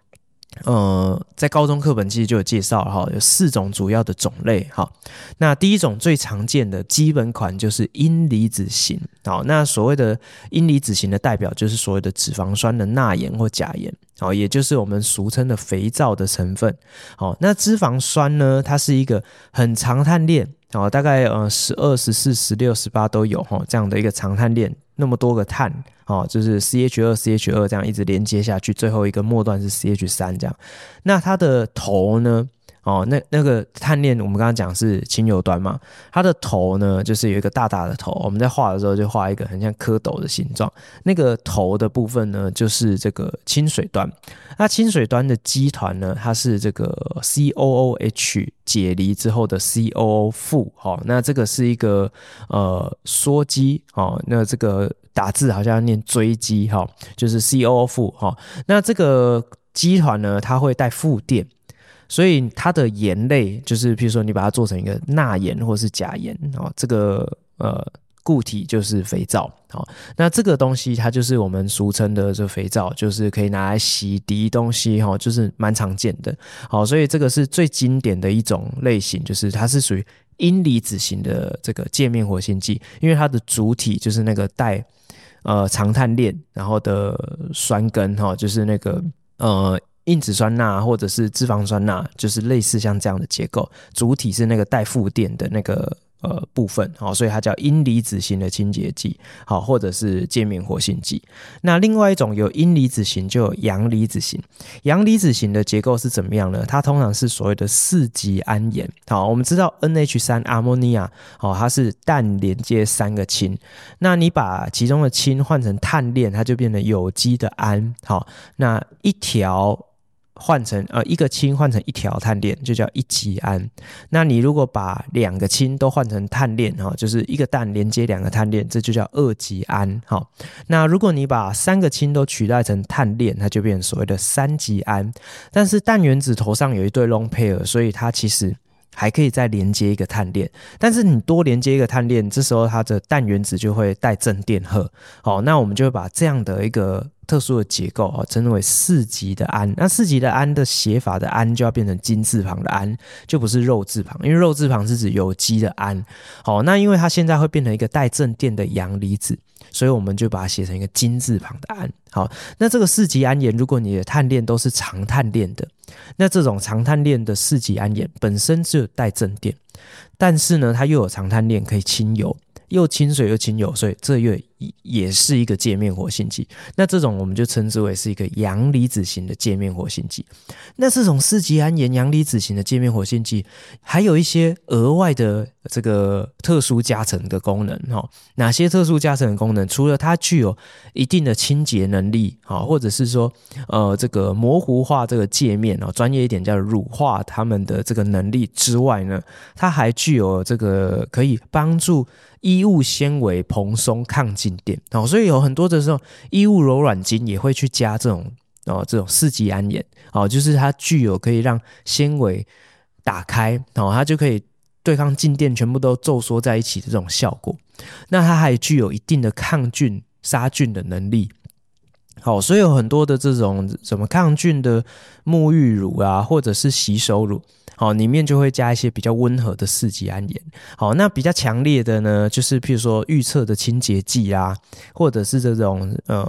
呃，在高中课本其实就有介绍哈，有四种主要的种类哈。那第一种最常见的基本款就是阴离子型，好，那所谓的阴离子型的代表就是所谓的脂肪酸的钠盐或钾盐，好，也就是我们俗称的肥皂的成分。好，那脂肪酸呢，它是一个很长碳链，好，大概呃十二、十四、十六、十八都有哈，这样的一个长碳链。那么多个碳，哦，就是 C H 二 C H 二这样一直连接下去，最后一个末段是 C H 三这样。那它的头呢？哦，那那个碳链我们刚刚讲是清油端嘛，它的头呢，就是有一个大大的头。我们在画的时候就画一个很像蝌蚪的形状。那个头的部分呢，就是这个清水端。那清水端的基团呢，它是这个 C O O H 解离之后的 C O O 负。好，那这个是一个呃羧基。哦，那这个打字好像要念追击哈，就是 C O O 负。哈，那这个基团呢，它会带负电。所以它的盐类就是，譬如说你把它做成一个钠盐或是钾盐哦，这个呃固体就是肥皂。好，那这个东西它就是我们俗称的这肥皂，就是可以拿来洗涤东西哈，就是蛮常见的。好，所以这个是最经典的一种类型，就是它是属于阴离子型的这个界面活性剂，因为它的主体就是那个带呃长碳链，然后的酸根哈，就是那个呃。硬脂酸钠或者是脂肪酸钠，就是类似像这样的结构，主体是那个带负电的那个呃部分，好，所以它叫阴离子型的清洁剂，好，或者是界面活性剂。那另外一种有阴离子型，就有阳离子型。阳离子型的结构是怎么样呢？它通常是所谓的四级銨盐。好，我们知道 NH 三 ammonia，好，它是氮连接三个氢，那你把其中的氢换成碳链，它就变成有机的銨。好，那一条。换成呃一个氢换成一条碳链就叫一级銨。那你如果把两个氢都换成碳链哈，就是一个氮连接两个碳链，这就叫二级銨。好，那如果你把三个氢都取代成碳链，它就变成所谓的三级銨。但是氮原子头上有一对 lone pair，所以它其实还可以再连接一个碳链。但是你多连接一个碳链，这时候它的氮原子就会带正电荷。好，那我们就会把这样的一个。特殊的结构啊，称为四级的胺。那四级的胺的写法的胺就要变成金字旁的胺，就不是肉字旁，因为肉字旁是指有机的胺。好，那因为它现在会变成一个带正电的阳离子，所以我们就把它写成一个金字旁的胺。好，那这个四级胺盐，如果你的碳链都是长碳链的，那这种长碳链的四级胺盐本身只有带正电，但是呢，它又有长碳链可以亲油。又亲水又亲油，所以这又也是一个界面活性剂。那这种我们就称之为是一个阳离子型的界面活性剂。那这种四级胺盐阳离子型的界面活性剂，还有一些额外的这个特殊加成的功能哈。哪些特殊加成的功能？除了它具有一定的清洁能力哈，或者是说呃这个模糊化这个界面哦，专业一点叫乳化它们的这个能力之外呢，它还具有这个可以帮助。衣物纤维蓬松抗静电哦，所以有很多的时候，衣物柔软巾也会去加这种哦，这种四级胺盐哦，就是它具有可以让纤维打开哦，它就可以对抗静电，全部都皱缩在一起的这种效果。那它还具有一定的抗菌杀菌的能力。好，所以有很多的这种什么抗菌的沐浴乳啊，或者是洗手乳。哦，里面就会加一些比较温和的四级胺盐。好，那比较强烈的呢，就是譬如说预测的清洁剂啊，或者是这种呃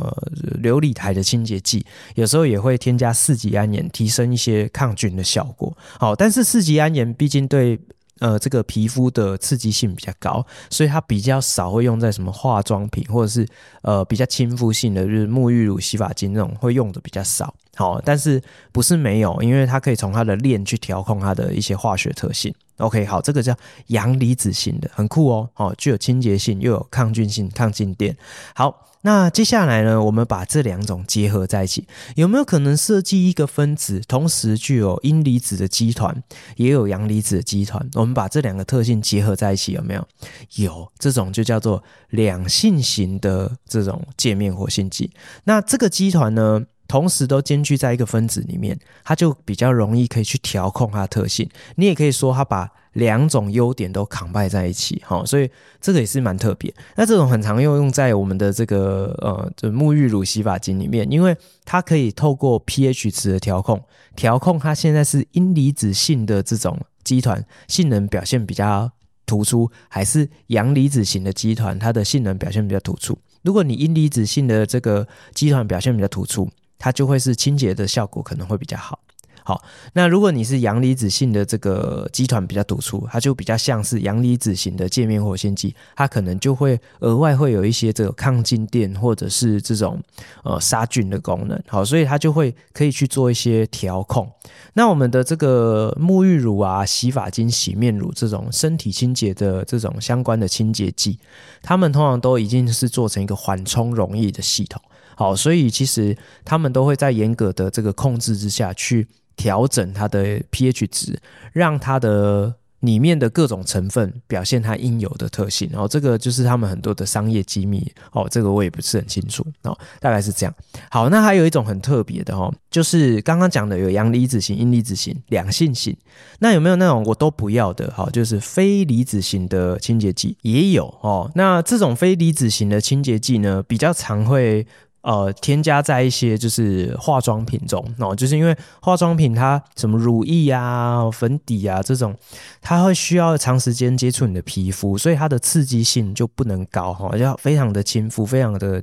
琉璃台的清洁剂，有时候也会添加四级胺盐，提升一些抗菌的效果。好，但是四级胺盐毕竟对呃这个皮肤的刺激性比较高，所以它比较少会用在什么化妆品，或者是呃比较亲肤性的，就是沐浴乳、洗发精那种会用的比较少。好，但是不是没有，因为它可以从它的链去调控它的一些化学特性。OK，好，这个叫阳离子型的，很酷哦。好，具有清洁性，又有抗菌性、抗静电。好，那接下来呢，我们把这两种结合在一起，有没有可能设计一个分子，同时具有阴离子的基团，也有阳离子的基团？我们把这两个特性结合在一起，有没有？有，这种就叫做两性型的这种界面活性剂。那这个基团呢？同时都兼具在一个分子里面，它就比较容易可以去调控它的特性。你也可以说它把两种优点都 combine 在一起，哈，所以这个也是蛮特别。那这种很常用用在我们的这个呃，就沐浴乳、洗发精里面，因为它可以透过 pH 值的调控，调控它现在是阴离子性的这种基团性能表现比较突出，还是阳离子型的基团它的性能表现比较突出。如果你阴离子性的这个基团表现比较突出，它就会是清洁的效果可能会比较好。好，那如果你是阳离子性的这个基团比较突出，它就比较像是阳离子型的界面活性剂，它可能就会额外会有一些这个抗静电或者是这种呃杀菌的功能。好，所以它就会可以去做一些调控。那我们的这个沐浴乳啊、洗发精、洗面乳这种身体清洁的这种相关的清洁剂，它们通常都已经是做成一个缓冲溶液的系统。好，所以其实他们都会在严格的这个控制之下去调整它的 pH 值，让它的里面的各种成分表现它应有的特性。然后这个就是他们很多的商业机密。哦，这个我也不是很清楚。哦，大概是这样。好，那还有一种很特别的哦，就是刚刚讲的有阳离子型、阴离子型、两性型。那有没有那种我都不要的？好，就是非离子型的清洁剂也有哦。那这种非离子型的清洁剂呢，比较常会。呃，添加在一些就是化妆品中哦，就是因为化妆品它什么乳液啊、粉底啊这种，它会需要长时间接触你的皮肤，所以它的刺激性就不能高哈，要非常的亲肤，非常的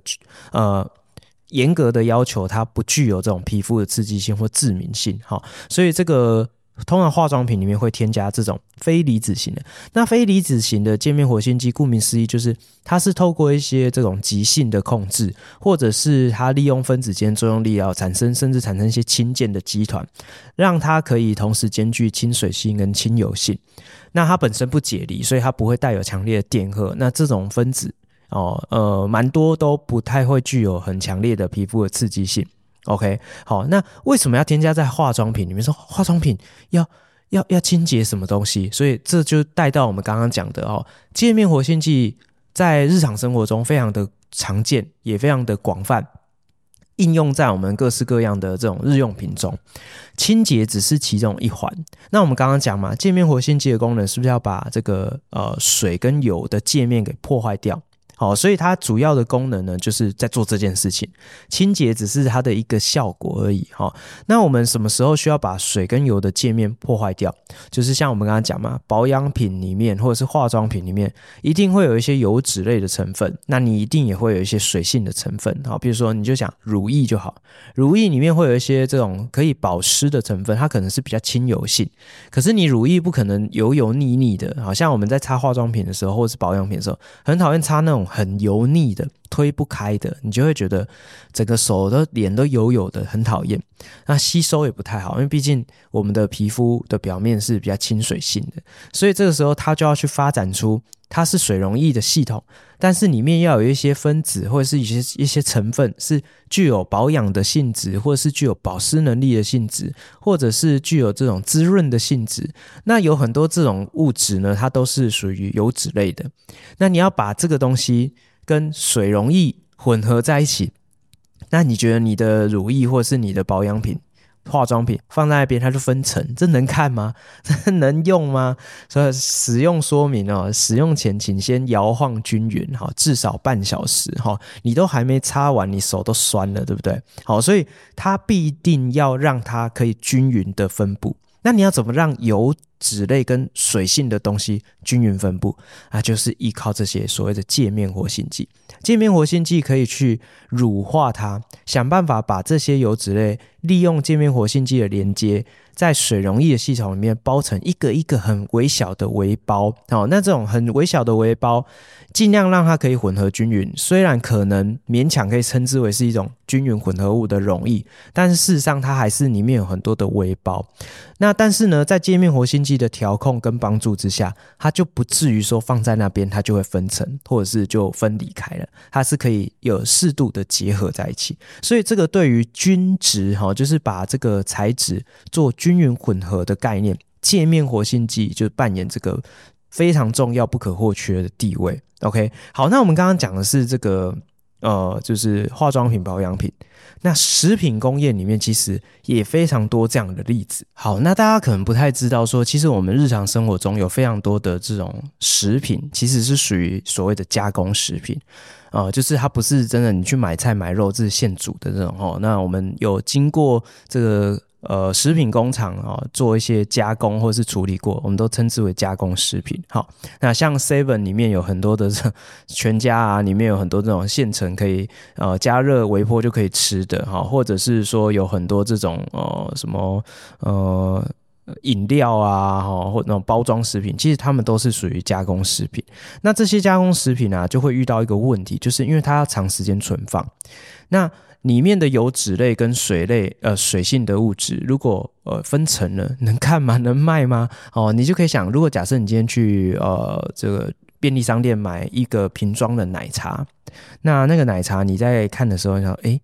呃严格的要求，它不具有这种皮肤的刺激性或致敏性哈，所以这个。通常化妆品里面会添加这种非离子型的，那非离子型的界面活性剂，顾名思义就是它是透过一些这种极性的控制，或者是它利用分子间作用力要产生，甚至产生一些氢键的基团，让它可以同时兼具亲水性跟亲油性。那它本身不解离，所以它不会带有强烈的电荷。那这种分子哦，呃，蛮多都不太会具有很强烈的皮肤的刺激性。OK，好，那为什么要添加在化妆品里面？说化妆品要要要清洁什么东西？所以这就带到我们刚刚讲的哦，界面活性剂在日常生活中非常的常见，也非常的广泛应用在我们各式各样的这种日用品中。清洁只是其中一环。那我们刚刚讲嘛，界面活性剂的功能是不是要把这个呃水跟油的界面给破坏掉？好，所以它主要的功能呢，就是在做这件事情，清洁只是它的一个效果而已。哈，那我们什么时候需要把水跟油的界面破坏掉？就是像我们刚刚讲嘛，保养品里面或者是化妆品里面，一定会有一些油脂类的成分，那你一定也会有一些水性的成分。好，比如说你就讲乳液就好，乳液里面会有一些这种可以保湿的成分，它可能是比较亲油性，可是你乳液不可能油油腻腻的，好像我们在擦化妆品的时候或者是保养品的时候，很讨厌擦那种很油腻的、推不开的，你就会觉得整个手的脸都油油的，很讨厌。那吸收也不太好，因为毕竟我们的皮肤的表面是比较亲水性的，所以这个时候它就要去发展出它是水溶液的系统，但是里面要有一些分子或者是一些一些成分是具有保养的性质，或者是具有保湿能力的性质，或者是具有这种滋润的性质。那有很多这种物质呢，它都是属于油脂类的。那你要把这个东西跟水溶液混合在一起。那你觉得你的乳液或是你的保养品、化妆品放在那边，它就分层，这能看吗？这能用吗？所以使用说明哦，使用前请先摇晃均匀，哈，至少半小时，哈，你都还没擦完，你手都酸了，对不对？好，所以它必定要让它可以均匀的分布。那你要怎么让油脂类跟水性的东西均匀分布啊？就是依靠这些所谓的界面活性剂。界面活性剂可以去乳化它，想办法把这些油脂类利用界面活性剂的连接，在水溶液的系统里面包成一个一个很微小的微包。好，那这种很微小的微包，尽量让它可以混合均匀。虽然可能勉强可以称之为是一种均匀混合物的容易，但是事实上它还是里面有很多的微包。那但是呢，在界面活性剂的调控跟帮助之下，它就不至于说放在那边它就会分层，或者是就分离开了。它是可以有适度的结合在一起。所以这个对于均值哈，就是把这个材质做均匀混合的概念，界面活性剂就扮演这个非常重要、不可或缺的地位。OK，好，那我们刚刚讲的是这个。呃，就是化妆品、保养品，那食品工业里面其实也非常多这样的例子。好，那大家可能不太知道说，其实我们日常生活中有非常多的这种食品，其实是属于所谓的加工食品。啊、呃，就是它不是真的你去买菜买肉，这是现煮的这种哦。那我们有经过这个。呃，食品工厂啊、哦，做一些加工或是处理过，我们都称之为加工食品。好，那像 Seven 里面有很多的 全家啊，里面有很多这种现成可以呃加热微波就可以吃的哈，或者是说有很多这种呃什么呃饮料啊哈，或那种包装食品，其实他们都是属于加工食品。那这些加工食品啊，就会遇到一个问题，就是因为它要长时间存放，那。里面的油脂类跟水类，呃，水性的物质，如果呃分层了，能看吗？能卖吗？哦，你就可以想，如果假设你今天去呃这个便利商店买一个瓶装的奶茶，那那个奶茶你在看的时候，你想，哎，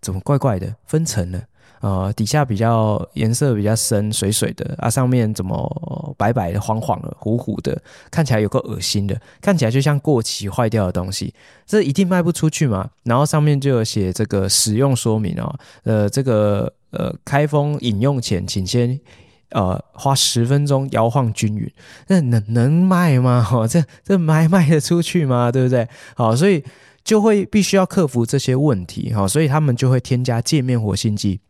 怎么怪怪的？分层了。呃，底下比较颜色比较深，水水的啊，上面怎么白白的、黄黄的、糊糊的，看起来有个恶心的，看起来就像过期坏掉的东西，这一定卖不出去嘛。然后上面就有写这个使用说明哦，呃，这个呃开封饮用前，请先呃花十分钟摇晃均匀。那能能卖吗？哦，这这卖卖得出去吗？对不对？好，所以就会必须要克服这些问题哈，所以他们就会添加界面活性剂。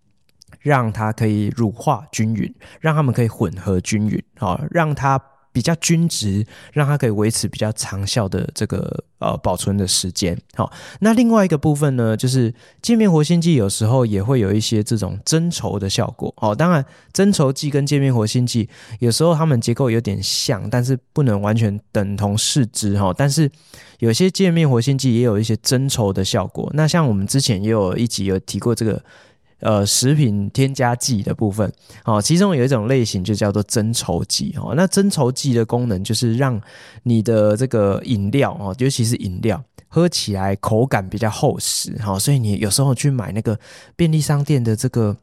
让它可以乳化均匀，让它们可以混合均匀，好，让它比较均质，让它可以维持比较长效的这个呃保存的时间。好，那另外一个部分呢，就是界面活性剂有时候也会有一些这种增稠的效果。好，当然增稠剂跟界面活性剂有时候它们结构有点像，但是不能完全等同视之哈。但是有些界面活性剂也有一些增稠的效果。那像我们之前也有一集有提过这个。呃，食品添加剂的部分，哦，其中有一种类型就叫做增稠剂，哦，那增稠剂的功能就是让你的这个饮料，哦，尤其是饮料，喝起来口感比较厚实，哈，所以你有时候去买那个便利商店的这个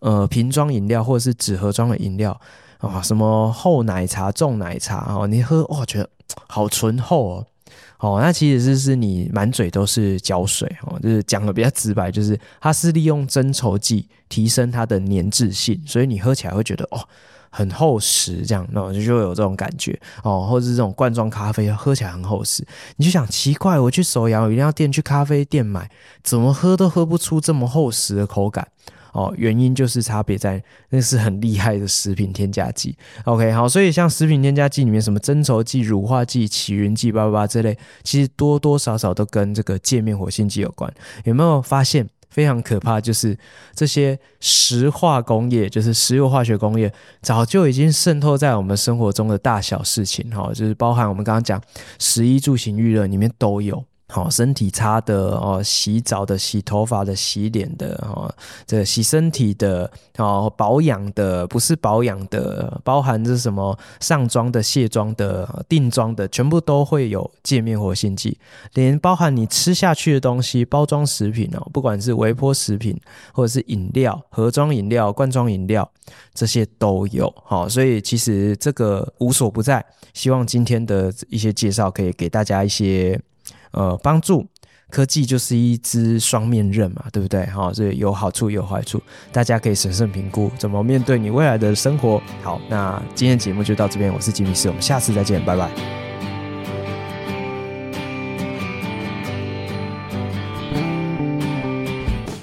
呃瓶装饮料或者是纸盒装的饮料，啊，什么厚奶茶、重奶茶，哦，你喝哇，觉得好醇厚哦。哦，那其实是是你满嘴都是胶水哦，就是讲的比较直白，就是它是利用增稠剂提升它的粘滞性，所以你喝起来会觉得哦，很厚实，这样，那我就就有这种感觉哦，或者是这种罐装咖啡喝起来很厚实，你就想奇怪，我去手摇饮料店、去咖啡店买，怎么喝都喝不出这么厚实的口感。哦，原因就是差别在那是很厉害的食品添加剂。OK，好，所以像食品添加剂里面什么增稠剂、乳化剂、起云剂、叭叭叭这类，其实多多少少都跟这个界面活性剂有关。有没有发现非常可怕？就是这些石化工业，就是石油化学工业，早就已经渗透在我们生活中的大小事情。哈，就是包含我们刚刚讲食衣住行娱乐里面都有。好，身体擦的哦，洗澡的、洗头发的、洗脸的哦，这洗身体的哦，保养的不是保养的，包含着什么上妆的、卸妆的、定妆的，全部都会有界面活性剂。连包含你吃下去的东西，包装食品哦，不管是微波食品或者是饮料、盒装饮料、罐装饮料，这些都有。好，所以其实这个无所不在。希望今天的一些介绍可以给大家一些。呃，帮助科技就是一支双面刃嘛，对不对？哈、哦，所以有好处有坏处，大家可以审慎评估怎么面对你未来的生活。好，那今天节目就到这边，我是吉米斯，我们下次再见，拜拜。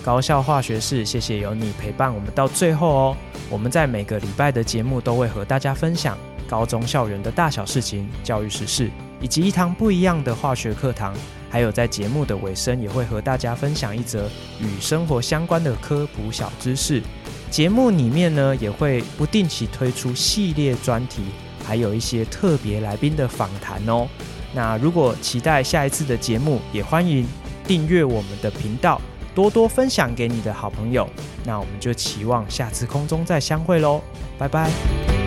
高效化学式，谢谢有你陪伴我们到最后哦。我们在每个礼拜的节目都会和大家分享高中校园的大小事情、教育时事。以及一堂不一样的化学课堂，还有在节目的尾声也会和大家分享一则与生活相关的科普小知识。节目里面呢，也会不定期推出系列专题，还有一些特别来宾的访谈哦。那如果期待下一次的节目，也欢迎订阅我们的频道，多多分享给你的好朋友。那我们就期望下次空中再相会喽，拜拜。